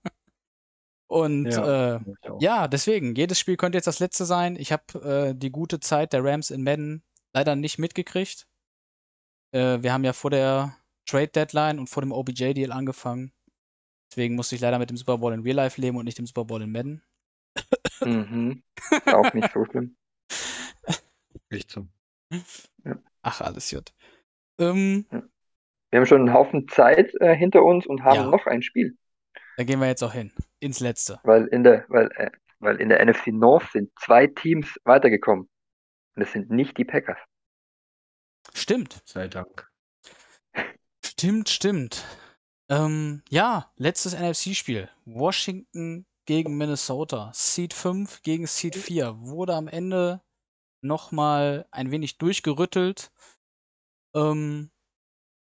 und Ja. äh, ja, deswegen, jedes Spiel könnte jetzt das letzte sein. Ich habe äh, die gute Zeit der Rams in Madden leider nicht mitgekriegt. Äh, wir haben ja vor der Trade Deadline und vor dem OBJ-Deal angefangen. Deswegen musste ich leider mit dem Super Bowl in Real Life leben und nicht dem Super Bowl in Madden. Mhm. [laughs] Auch nicht so schlimm. Echt so. Ach, alles gut. Ähm, Wir haben schon einen Haufen Zeit äh, hinter uns und haben Ja. noch ein Spiel. da gehen wir jetzt auch hin. Ins letzte. Weil in der, weil, äh, weil in der NFC North sind zwei Teams weitergekommen. Und es sind nicht die Packers. Stimmt. Sei Dank. Stimmt, stimmt. Ähm, ja, letztes NFC-Spiel. Washington gegen Minnesota. Seed 5 gegen Seed 4. Wurde am Ende nochmal ein wenig durchgerüttelt. Ähm,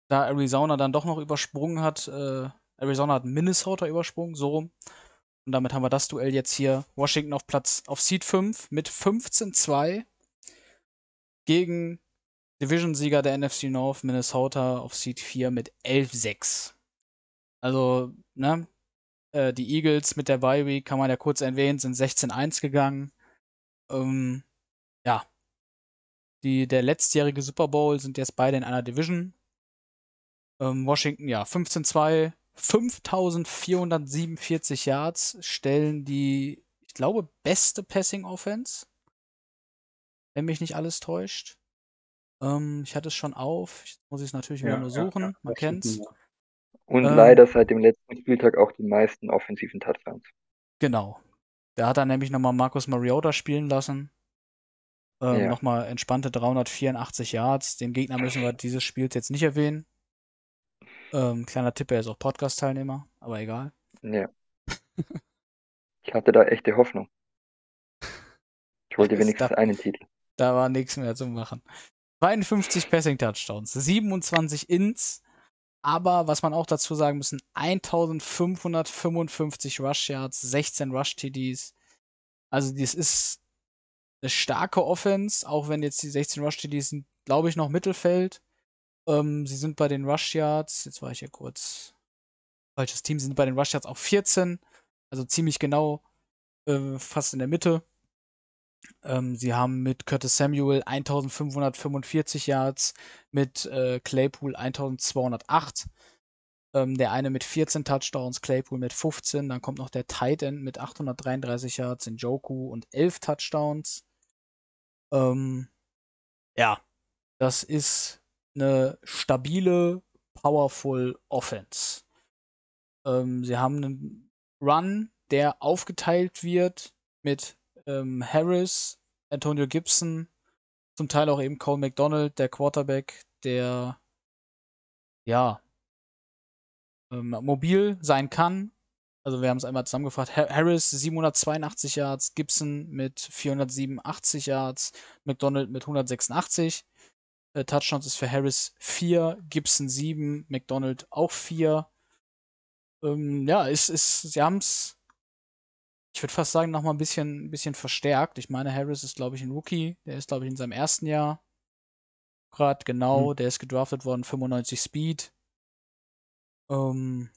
da Arizona dann doch noch übersprungen hat, äh, Arizona hat Minnesota übersprungen, so rum. Und damit haben wir das Duell jetzt hier. Washington auf Platz auf Seed 5 mit 15-2 gegen Division-Sieger der NFC North, Minnesota auf Seed 4 mit 11-6. Also, ne, äh, die Eagles mit der Bye Week, kann man ja kurz erwähnen, sind 16-1 gegangen. Ähm, ja. Die, der letztjährige Super Bowl sind jetzt beide in einer Division. Ähm, Washington, ja, 15-2, 5447 Yards, stellen die, ich glaube, beste Passing Offense. Wenn mich nicht alles täuscht. Ähm, ich hatte es schon auf. Jetzt muss ich es natürlich wieder Ja, nur ja, suchen. ja, Man Washington, kennt's. ja. Und Ähm, leider seit dem letzten Spieltag auch die meisten offensiven Touchdowns. Genau. Der hat dann nämlich nochmal Marcus Mariota spielen lassen. Ähm, Ja. Nochmal entspannte 384 Yards. Den Gegner müssen wir dieses Spiels jetzt nicht erwähnen. Ähm, kleiner Tipp, er ist auch Podcast-Teilnehmer, aber egal. Ja. [laughs] Ich hatte da echte Hoffnung. Ich wollte [laughs] wenigstens da- einen Titel. Da war nichts mehr zu machen. 52 Passing Touchdowns, 27 Ins, aber was man auch dazu sagen müssen, 1555 Rush Yards, 16 Rush TDs. Also das ist eine starke Offense, auch wenn jetzt die 16 Rush TDs sind, glaube ich, noch Mittelfeld. Ähm, sie sind bei den Rush Yards, jetzt war ich hier kurz falsches Team, sind bei den Rush Yards auch 14, also ziemlich genau äh, fast in der Mitte. Ähm, sie haben mit Curtis Samuel 1545 Yards, mit äh, Claypool 1208. Ähm, der eine mit 14 Touchdowns, Claypool mit 15. Dann kommt noch der Tight End mit 833 Yards, Njoku und 11 Touchdowns. Ähm, ja, das ist eine stabile, powerful Offense. Ähm, sie haben einen Run, der aufgeteilt wird mit ähm, Harris, Antonio Gibson, zum Teil auch eben Cole McDonald, der Quarterback, der ja ähm, mobil sein kann. Also wir haben es einmal zusammengefasst. Ha- Harris 782 Yards, Gibson mit 487 Yards, McDonald mit 186. Äh, Touchdowns ist für Harris 4, Gibson 7, McDonald auch 4. Ähm, ja, ist, ist, sie haben es, ich würde fast sagen, nochmal ein bisschen, ein bisschen verstärkt. Ich meine, Harris ist, glaube ich, ein Rookie. Der ist, glaube ich, in seinem ersten Jahr. Gerade genau, der ist gedraftet worden, 95 Speed. Ähm,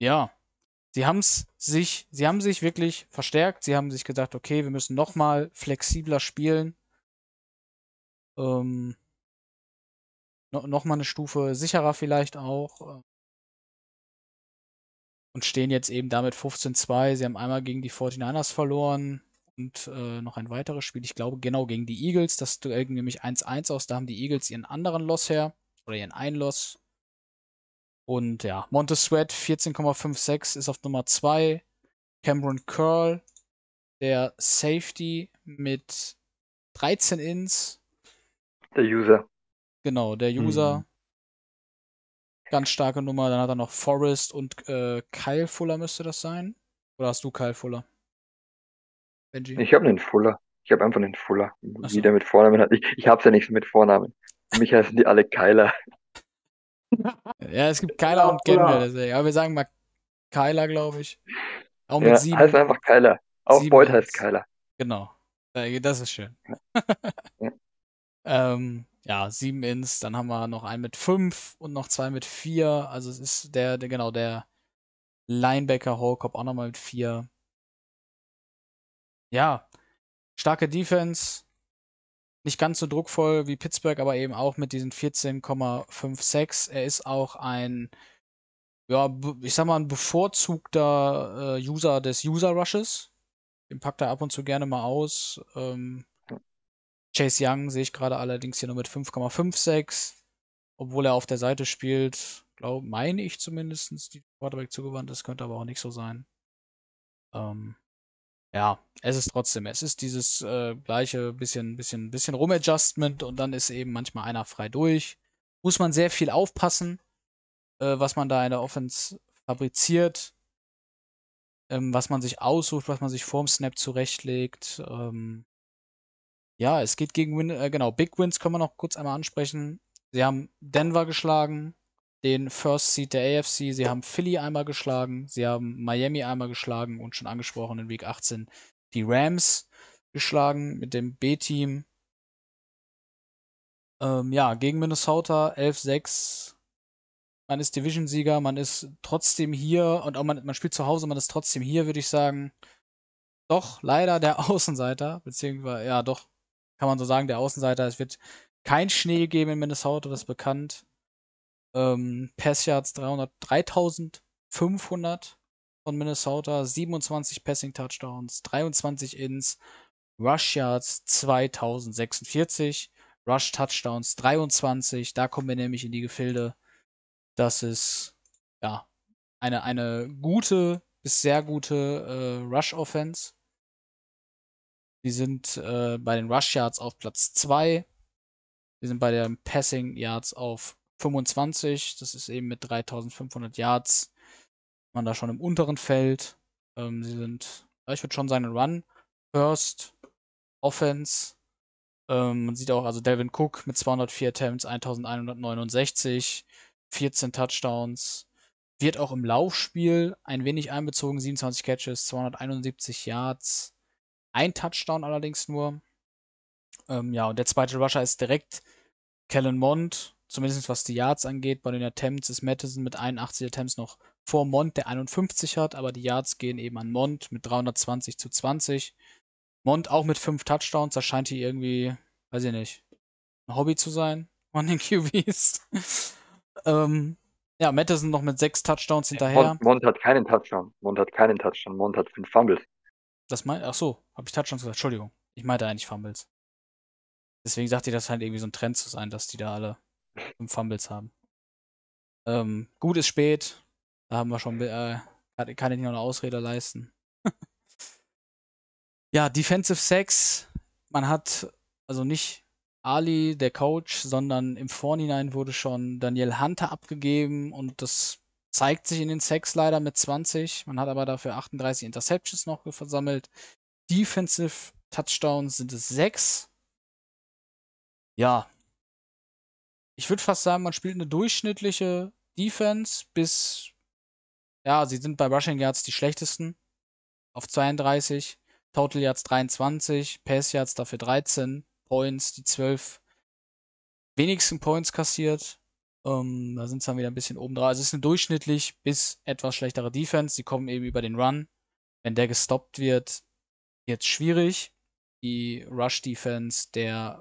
ja, sie haben sich, sie haben sich wirklich verstärkt. Sie haben sich gedacht, okay, wir müssen noch mal flexibler spielen. Ähm, no, noch mal eine Stufe sicherer vielleicht auch. äh, Und stehen jetzt eben damit 15-2. Sie haben einmal gegen die 49ers verloren und äh, noch ein weiteres Spiel, ich glaube, genau gegen die Eagles. Das Duell ging nämlich 1-1 aus. Da haben die Eagles ihren anderen Loss her. Oder ihren einen Loss. Und ja, Montez Sweat 14,56 ist auf Nummer 2. Cameron Curl, der Safety mit 13 Ins. Der User. Genau, der User. Mhm. Ganz starke Nummer. Dann hat er noch Forrest und äh, Kyle Fuller müsste das sein. Oder hast du Kyle Fuller? Benji? Ich habe einen Fuller. Ich habe einfach einen Fuller. So. der mit Vornamen hat. Ich, ich hab's ja nicht so mit Vornamen. Für mich heißen die alle Kyler. Ja, es gibt [laughs] Kyler Ja, und Fuller. deswegen. Aber wir sagen mal Kyler, glaube ich. Auch mit Ja, sieben. heißt einfach Kyler. Auch sieben Boyd heißt Kyler. Genau. Äh, Das ist schön. [laughs] Ja. ähm, ja, sieben Ins, dann haben wir noch einen mit fünf und noch zwei mit vier. Also es ist der, der genau, der Linebacker Holcop auch nochmal mit vier. Ja, starke Defense. Nicht ganz so druckvoll wie Pittsburgh, aber eben auch mit diesen 14,56. Er ist auch ein, ja, ich sag mal, ein bevorzugter äh, User des User Rushes. Den packt er ab und zu gerne mal aus. Ähm, Chase Young sehe ich gerade allerdings hier nur mit 5,56. Obwohl er auf der Seite spielt, glaube, meine ich zumindest, die Quarterback zugewandt ist, könnte aber auch nicht so sein. Ähm, ja, es ist trotzdem, es ist dieses äh, gleiche bisschen, bisschen, bisschen Rum-Adjustment und dann ist eben manchmal einer frei durch. Muss man sehr viel aufpassen, äh, was man da in der Offense fabriziert, ähm, was man sich aussucht, was man sich vorm Snap zurechtlegt. Ähm, ja, es geht gegen Win, äh, genau, Big Wins können wir noch kurz einmal ansprechen. Sie haben Denver geschlagen, den First Seed der AFC. Sie haben Philly einmal geschlagen. Sie haben Miami einmal geschlagen und schon angesprochen in Week 18 die Rams geschlagen mit dem B-Team. Ähm, ja, gegen Minnesota 11-6. Man ist Division-Sieger, man ist trotzdem hier und auch man, man spielt zu Hause, man ist trotzdem hier, würde ich sagen. Doch, leider der [laughs] Außenseiter, beziehungsweise, ja, doch, kann man so sagen, der Außenseiter. Es wird kein Schnee geben in Minnesota, das ist bekannt. Ähm, Pass Yards 300, 3500 von Minnesota, 27 Passing Touchdowns, 23 Ins, Rush Yards 2046, Rush Touchdowns 23. Da kommen wir nämlich in die Gefilde. Das ist ja eine, eine gute bis sehr gute äh, Rush Offense. Die sind äh, bei den Rush Yards auf Platz 2. Wir sind bei den Passing Yards auf 25. Das ist eben mit 3500 Yards. Man da schon im unteren Feld. Ähm, sie sind, ich würde schon sagen, Run First Offense. Ähm, man sieht auch, also Delvin Cook mit 204 Attempts, 1169, 14 Touchdowns. Wird auch im Laufspiel ein wenig einbezogen, 27 Catches, 271 Yards, ein Touchdown allerdings nur. Ähm, ja, und der zweite Rusher ist direkt Kellen Mond, zumindest was die Yards angeht. Bei den Attempts ist Madison mit 81 Attempts noch vor Mond, der 51 hat, aber die Yards gehen eben an Mond mit 320 zu 20. Mond auch mit 5 Touchdowns, das scheint hier irgendwie, weiß ich nicht, ein Hobby zu sein von den [laughs] QBs. ähm, ja, Madison noch mit 6 Touchdowns hinterher. Mond, Mond hat keinen Touchdown. Mond hat keinen Touchdown. Mond hat 5 Fumbles. Das meint, ach so, habe ich Touchdowns gesagt, Entschuldigung. Ich meinte eigentlich Fumbles. Deswegen sagt ihr, das scheint irgendwie so ein Trend zu sein, dass die da alle 5 Fumbles haben. Ähm, gut ist spät. Da haben wir schon, äh, kann ich noch eine Ausrede leisten. [laughs] ja, Defensive Sex. Man hat also nicht Ali, der Coach, sondern im Vorhinein wurde schon Daniel Hunter abgegeben und das zeigt sich in den Sex leider mit 20. Man hat aber dafür 38 Interceptions noch versammelt. Defensive Touchdowns sind es 6. Ja. Ich würde fast sagen, man spielt eine durchschnittliche Defense bis. Ja, sie sind bei Rushing Yards die schlechtesten. Auf 32. Total Yards 23. Pass Yards dafür 13. Points, die 12 wenigsten Points kassiert. Ähm, da sind sie dann wieder ein bisschen oben drauf. Also es ist eine durchschnittlich bis etwas schlechtere Defense. Die kommen eben über den Run. Wenn der gestoppt wird, wird es schwierig. Die Rush-Defense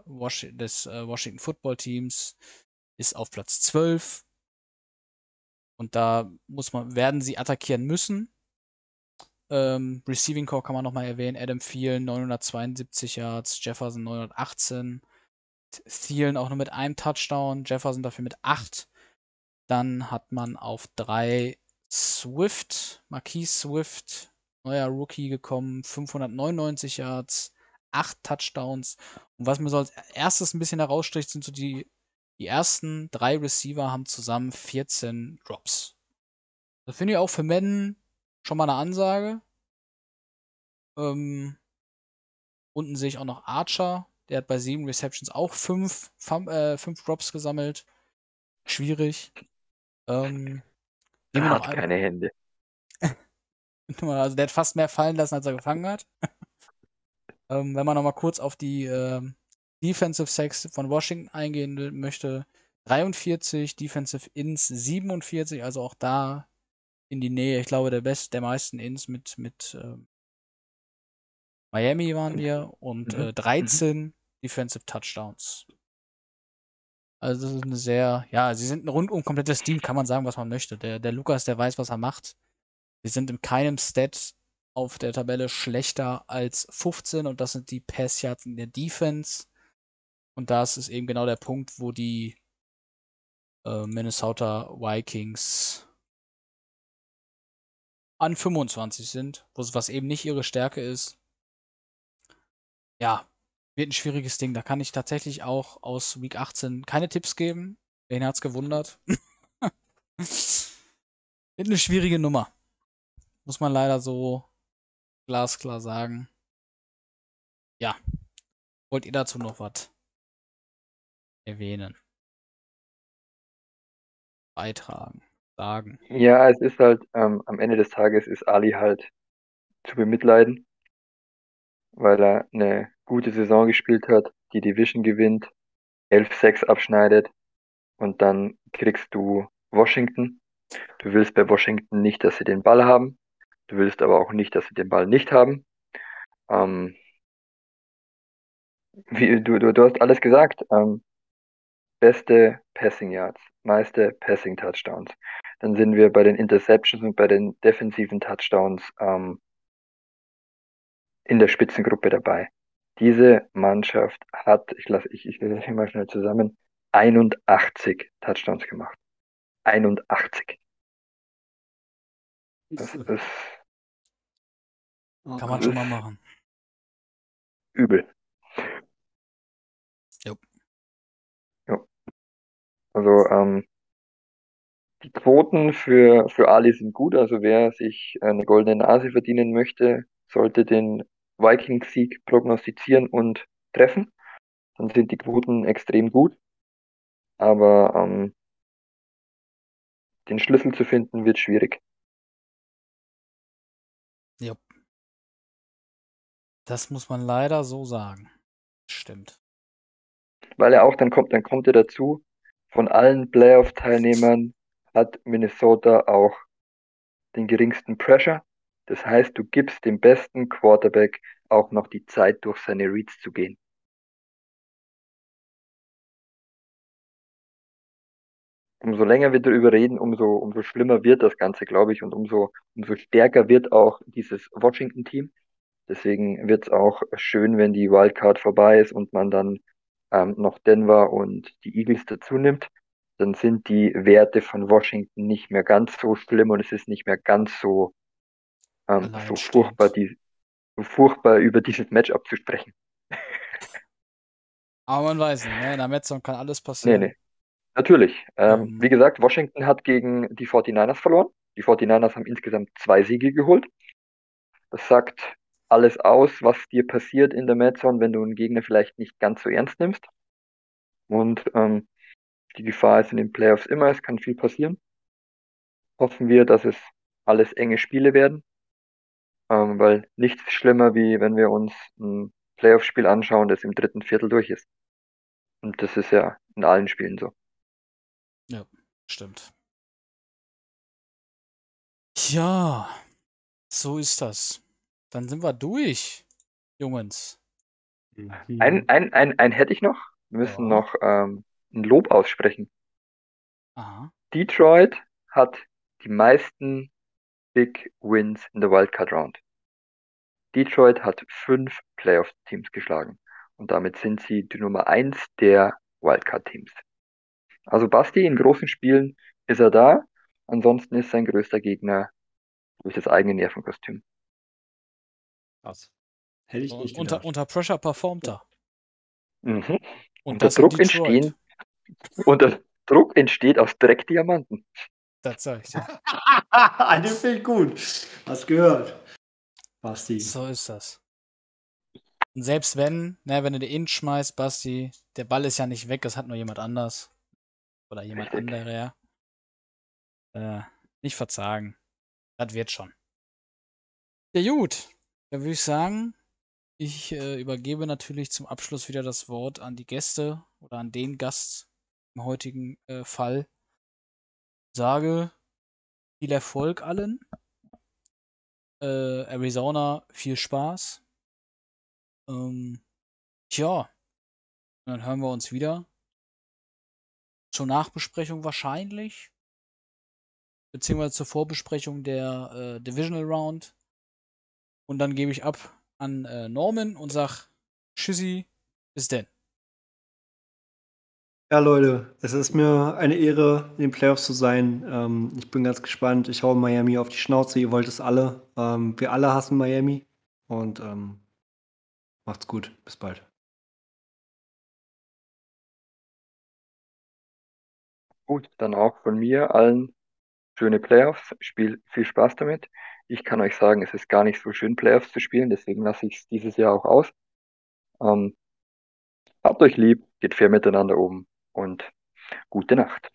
Was des äh, Washington Football Teams ist auf Platz 12. Und da muss man, werden sie attackieren müssen. Ähm, Receiving Core kann man nochmal erwähnen. Adam Thielen 972 Yards, Jefferson 918. Thielen auch nur mit einem Touchdown, Jefferson dafür mit acht. Dann hat man auf drei Swift, Marquis Swift, neuer Rookie gekommen, 599 Yards, acht Touchdowns. Und was mir so als erstes ein bisschen herausstricht, sind so die, die ersten drei Receiver haben zusammen 14 Drops. Das finde ich auch für Madden schon mal eine Ansage. Ähm, unten sehe ich auch noch Archer, der hat bei sieben Receptions auch fünf, äh, fünf Drops gesammelt. Schwierig. Ähm, [laughs] er hat keine Hände. [laughs] also der hat fast mehr fallen lassen, als er gefangen hat. [laughs] ähm, wenn man nochmal kurz auf die äh, Defensive Sex von Washington eingehen möchte, 43, Defensive Ins 47, also auch da in die Nähe, ich glaube, der best, der meisten Ins mit, mit äh, Miami waren wir und mhm. äh, 13 mhm. Defensive Touchdowns. Also das ist eine sehr, ja, sie sind ein rundum komplettes Team, kann man sagen, was man möchte. Der, der Lukas, der weiß, was er macht. Sie sind in keinem Stat auf der Tabelle schlechter als 15 und das sind die Pass Yards in der Defense. Und das ist eben genau der Punkt, wo die äh, Minnesota Vikings an 25 sind, was eben nicht ihre Stärke ist. Ja, wird ein schwieriges Ding. Da kann ich tatsächlich auch aus Week 18 keine Tipps geben. Wen hat's gewundert? [laughs] wird eine schwierige Nummer. Muss man leider so glasklar sagen. Ja. Wollt ihr dazu noch was erwähnen? beitragen, sagen. Ja, es ist halt, ähm, am Ende des Tages ist Ali halt zu bemitleiden, weil er eine gute Saison gespielt hat, die Division gewinnt, 11-6 abschneidet und dann kriegst du Washington. Du willst bei Washington nicht, dass sie den Ball haben. Du willst aber auch nicht, dass sie den Ball nicht haben. Ähm, wie, du, du, du hast alles gesagt. Ähm, beste Passing Yards, meiste Passing Touchdowns. Dann sind wir bei den Interceptions und bei den defensiven Touchdowns ähm, in der Spitzengruppe dabei. Diese Mannschaft hat, ich lasse ich, ich lese mal schnell zusammen, 81 Touchdowns gemacht. 81. Das ist Kann man schon mal machen. übel. Also ähm, die Quoten für, für Ali sind gut. Also wer sich eine goldene Nase verdienen möchte, sollte den Vikings-Sieg prognostizieren und treffen. Dann sind die Quoten extrem gut. Aber ähm, den Schlüssel zu finden wird schwierig. Das muss man leider so sagen. Stimmt. Weil er auch dann kommt, dann kommt er dazu, von allen Playoff-Teilnehmern hat Minnesota auch den geringsten Pressure. Das heißt, du gibst dem besten Quarterback auch noch die Zeit, durch seine Reads zu gehen. Umso länger wir darüber reden, umso, umso schlimmer wird das Ganze, glaube ich, und umso, umso stärker wird auch dieses Washington-Team. Deswegen wird es auch schön, wenn die Wildcard vorbei ist und man dann ähm, noch Denver und die Eagles dazu nimmt. Dann sind die Werte von Washington nicht mehr ganz so schlimm und es ist nicht mehr ganz so, ähm, so furchtbar, die, so furchtbar über dieses Matchup zu sprechen. [laughs] Aber man weiß nicht, ne? in der Metzung kann alles passieren. Nee, nee. Natürlich. Ähm, Ähm. Wie gesagt, Washington hat gegen die 49ers verloren. Die 49ers haben insgesamt zwei Siege geholt. Das sagt alles aus, was dir passiert in der Madzone, wenn du einen Gegner vielleicht nicht ganz so ernst nimmst. Und ähm, die Gefahr ist in den Playoffs immer, es kann viel passieren. Hoffen wir, dass es alles enge Spiele werden. Ähm, weil nichts schlimmer, wie wenn wir uns ein Playoff-Spiel anschauen, das im dritten Viertel durch ist. Und das ist ja in allen Spielen so. Stimmt. Ja, so ist das. Dann sind wir durch, Jungens. Mhm. Ein, ein, ein, ein hätte ich noch. Wir müssen Ja. noch ähm, ein Lob aussprechen. Aha. Detroit hat die meisten Big Wins in der Wildcard Round. Detroit hat fünf Playoff-Teams geschlagen und damit sind sie die Nummer eins der Wildcard-Teams. Also Basti, in großen Spielen ist er da, ansonsten ist sein größter Gegner durch das eigene Nervenkostüm. Krass. Hätte ich nicht unter, unter Pressure performt er. Mhm. Und Unter das Druck entstehen, [laughs] unter Druck entsteht aus Dreck Diamanten. Das sag ich dir. Den finde ich gut. Hast gehört. Basti. So ist das. Und selbst wenn, ne, wenn du den in schmeißt, Basti, der Ball ist ja nicht weg, es hat nur jemand anders. Oder jemand Richtig. anderer. Äh, nicht verzagen. Das wird schon. Ja, gut. Dann würde ich sagen, ich äh, übergebe natürlich zum Abschluss wieder das Wort an die Gäste oder an den Gast im heutigen äh, Fall. Sage viel Erfolg allen. Äh, Arizona viel Spaß. Ähm, tja, dann hören wir uns wieder. Zur Nachbesprechung wahrscheinlich. Beziehungsweise zur Vorbesprechung der äh, Divisional Round. Und dann gebe ich ab an äh, Norman und sag Tschüssi, bis denn. Ja, Leute, es ist mir eine Ehre, in den Playoffs zu sein. Ähm, ich bin ganz gespannt. Ich hau Miami auf die Schnauze. Ihr wollt es alle. Ähm, wir alle hassen Miami. Und ähm, macht's gut. Bis bald. Gut, dann auch von mir allen schöne Playoffs. Spiel viel Spaß damit. Ich kann euch sagen, es ist gar nicht so schön, Playoffs zu spielen, deswegen lasse ich es dieses Jahr auch aus. Ähm, habt euch lieb, geht fair miteinander um und gute Nacht.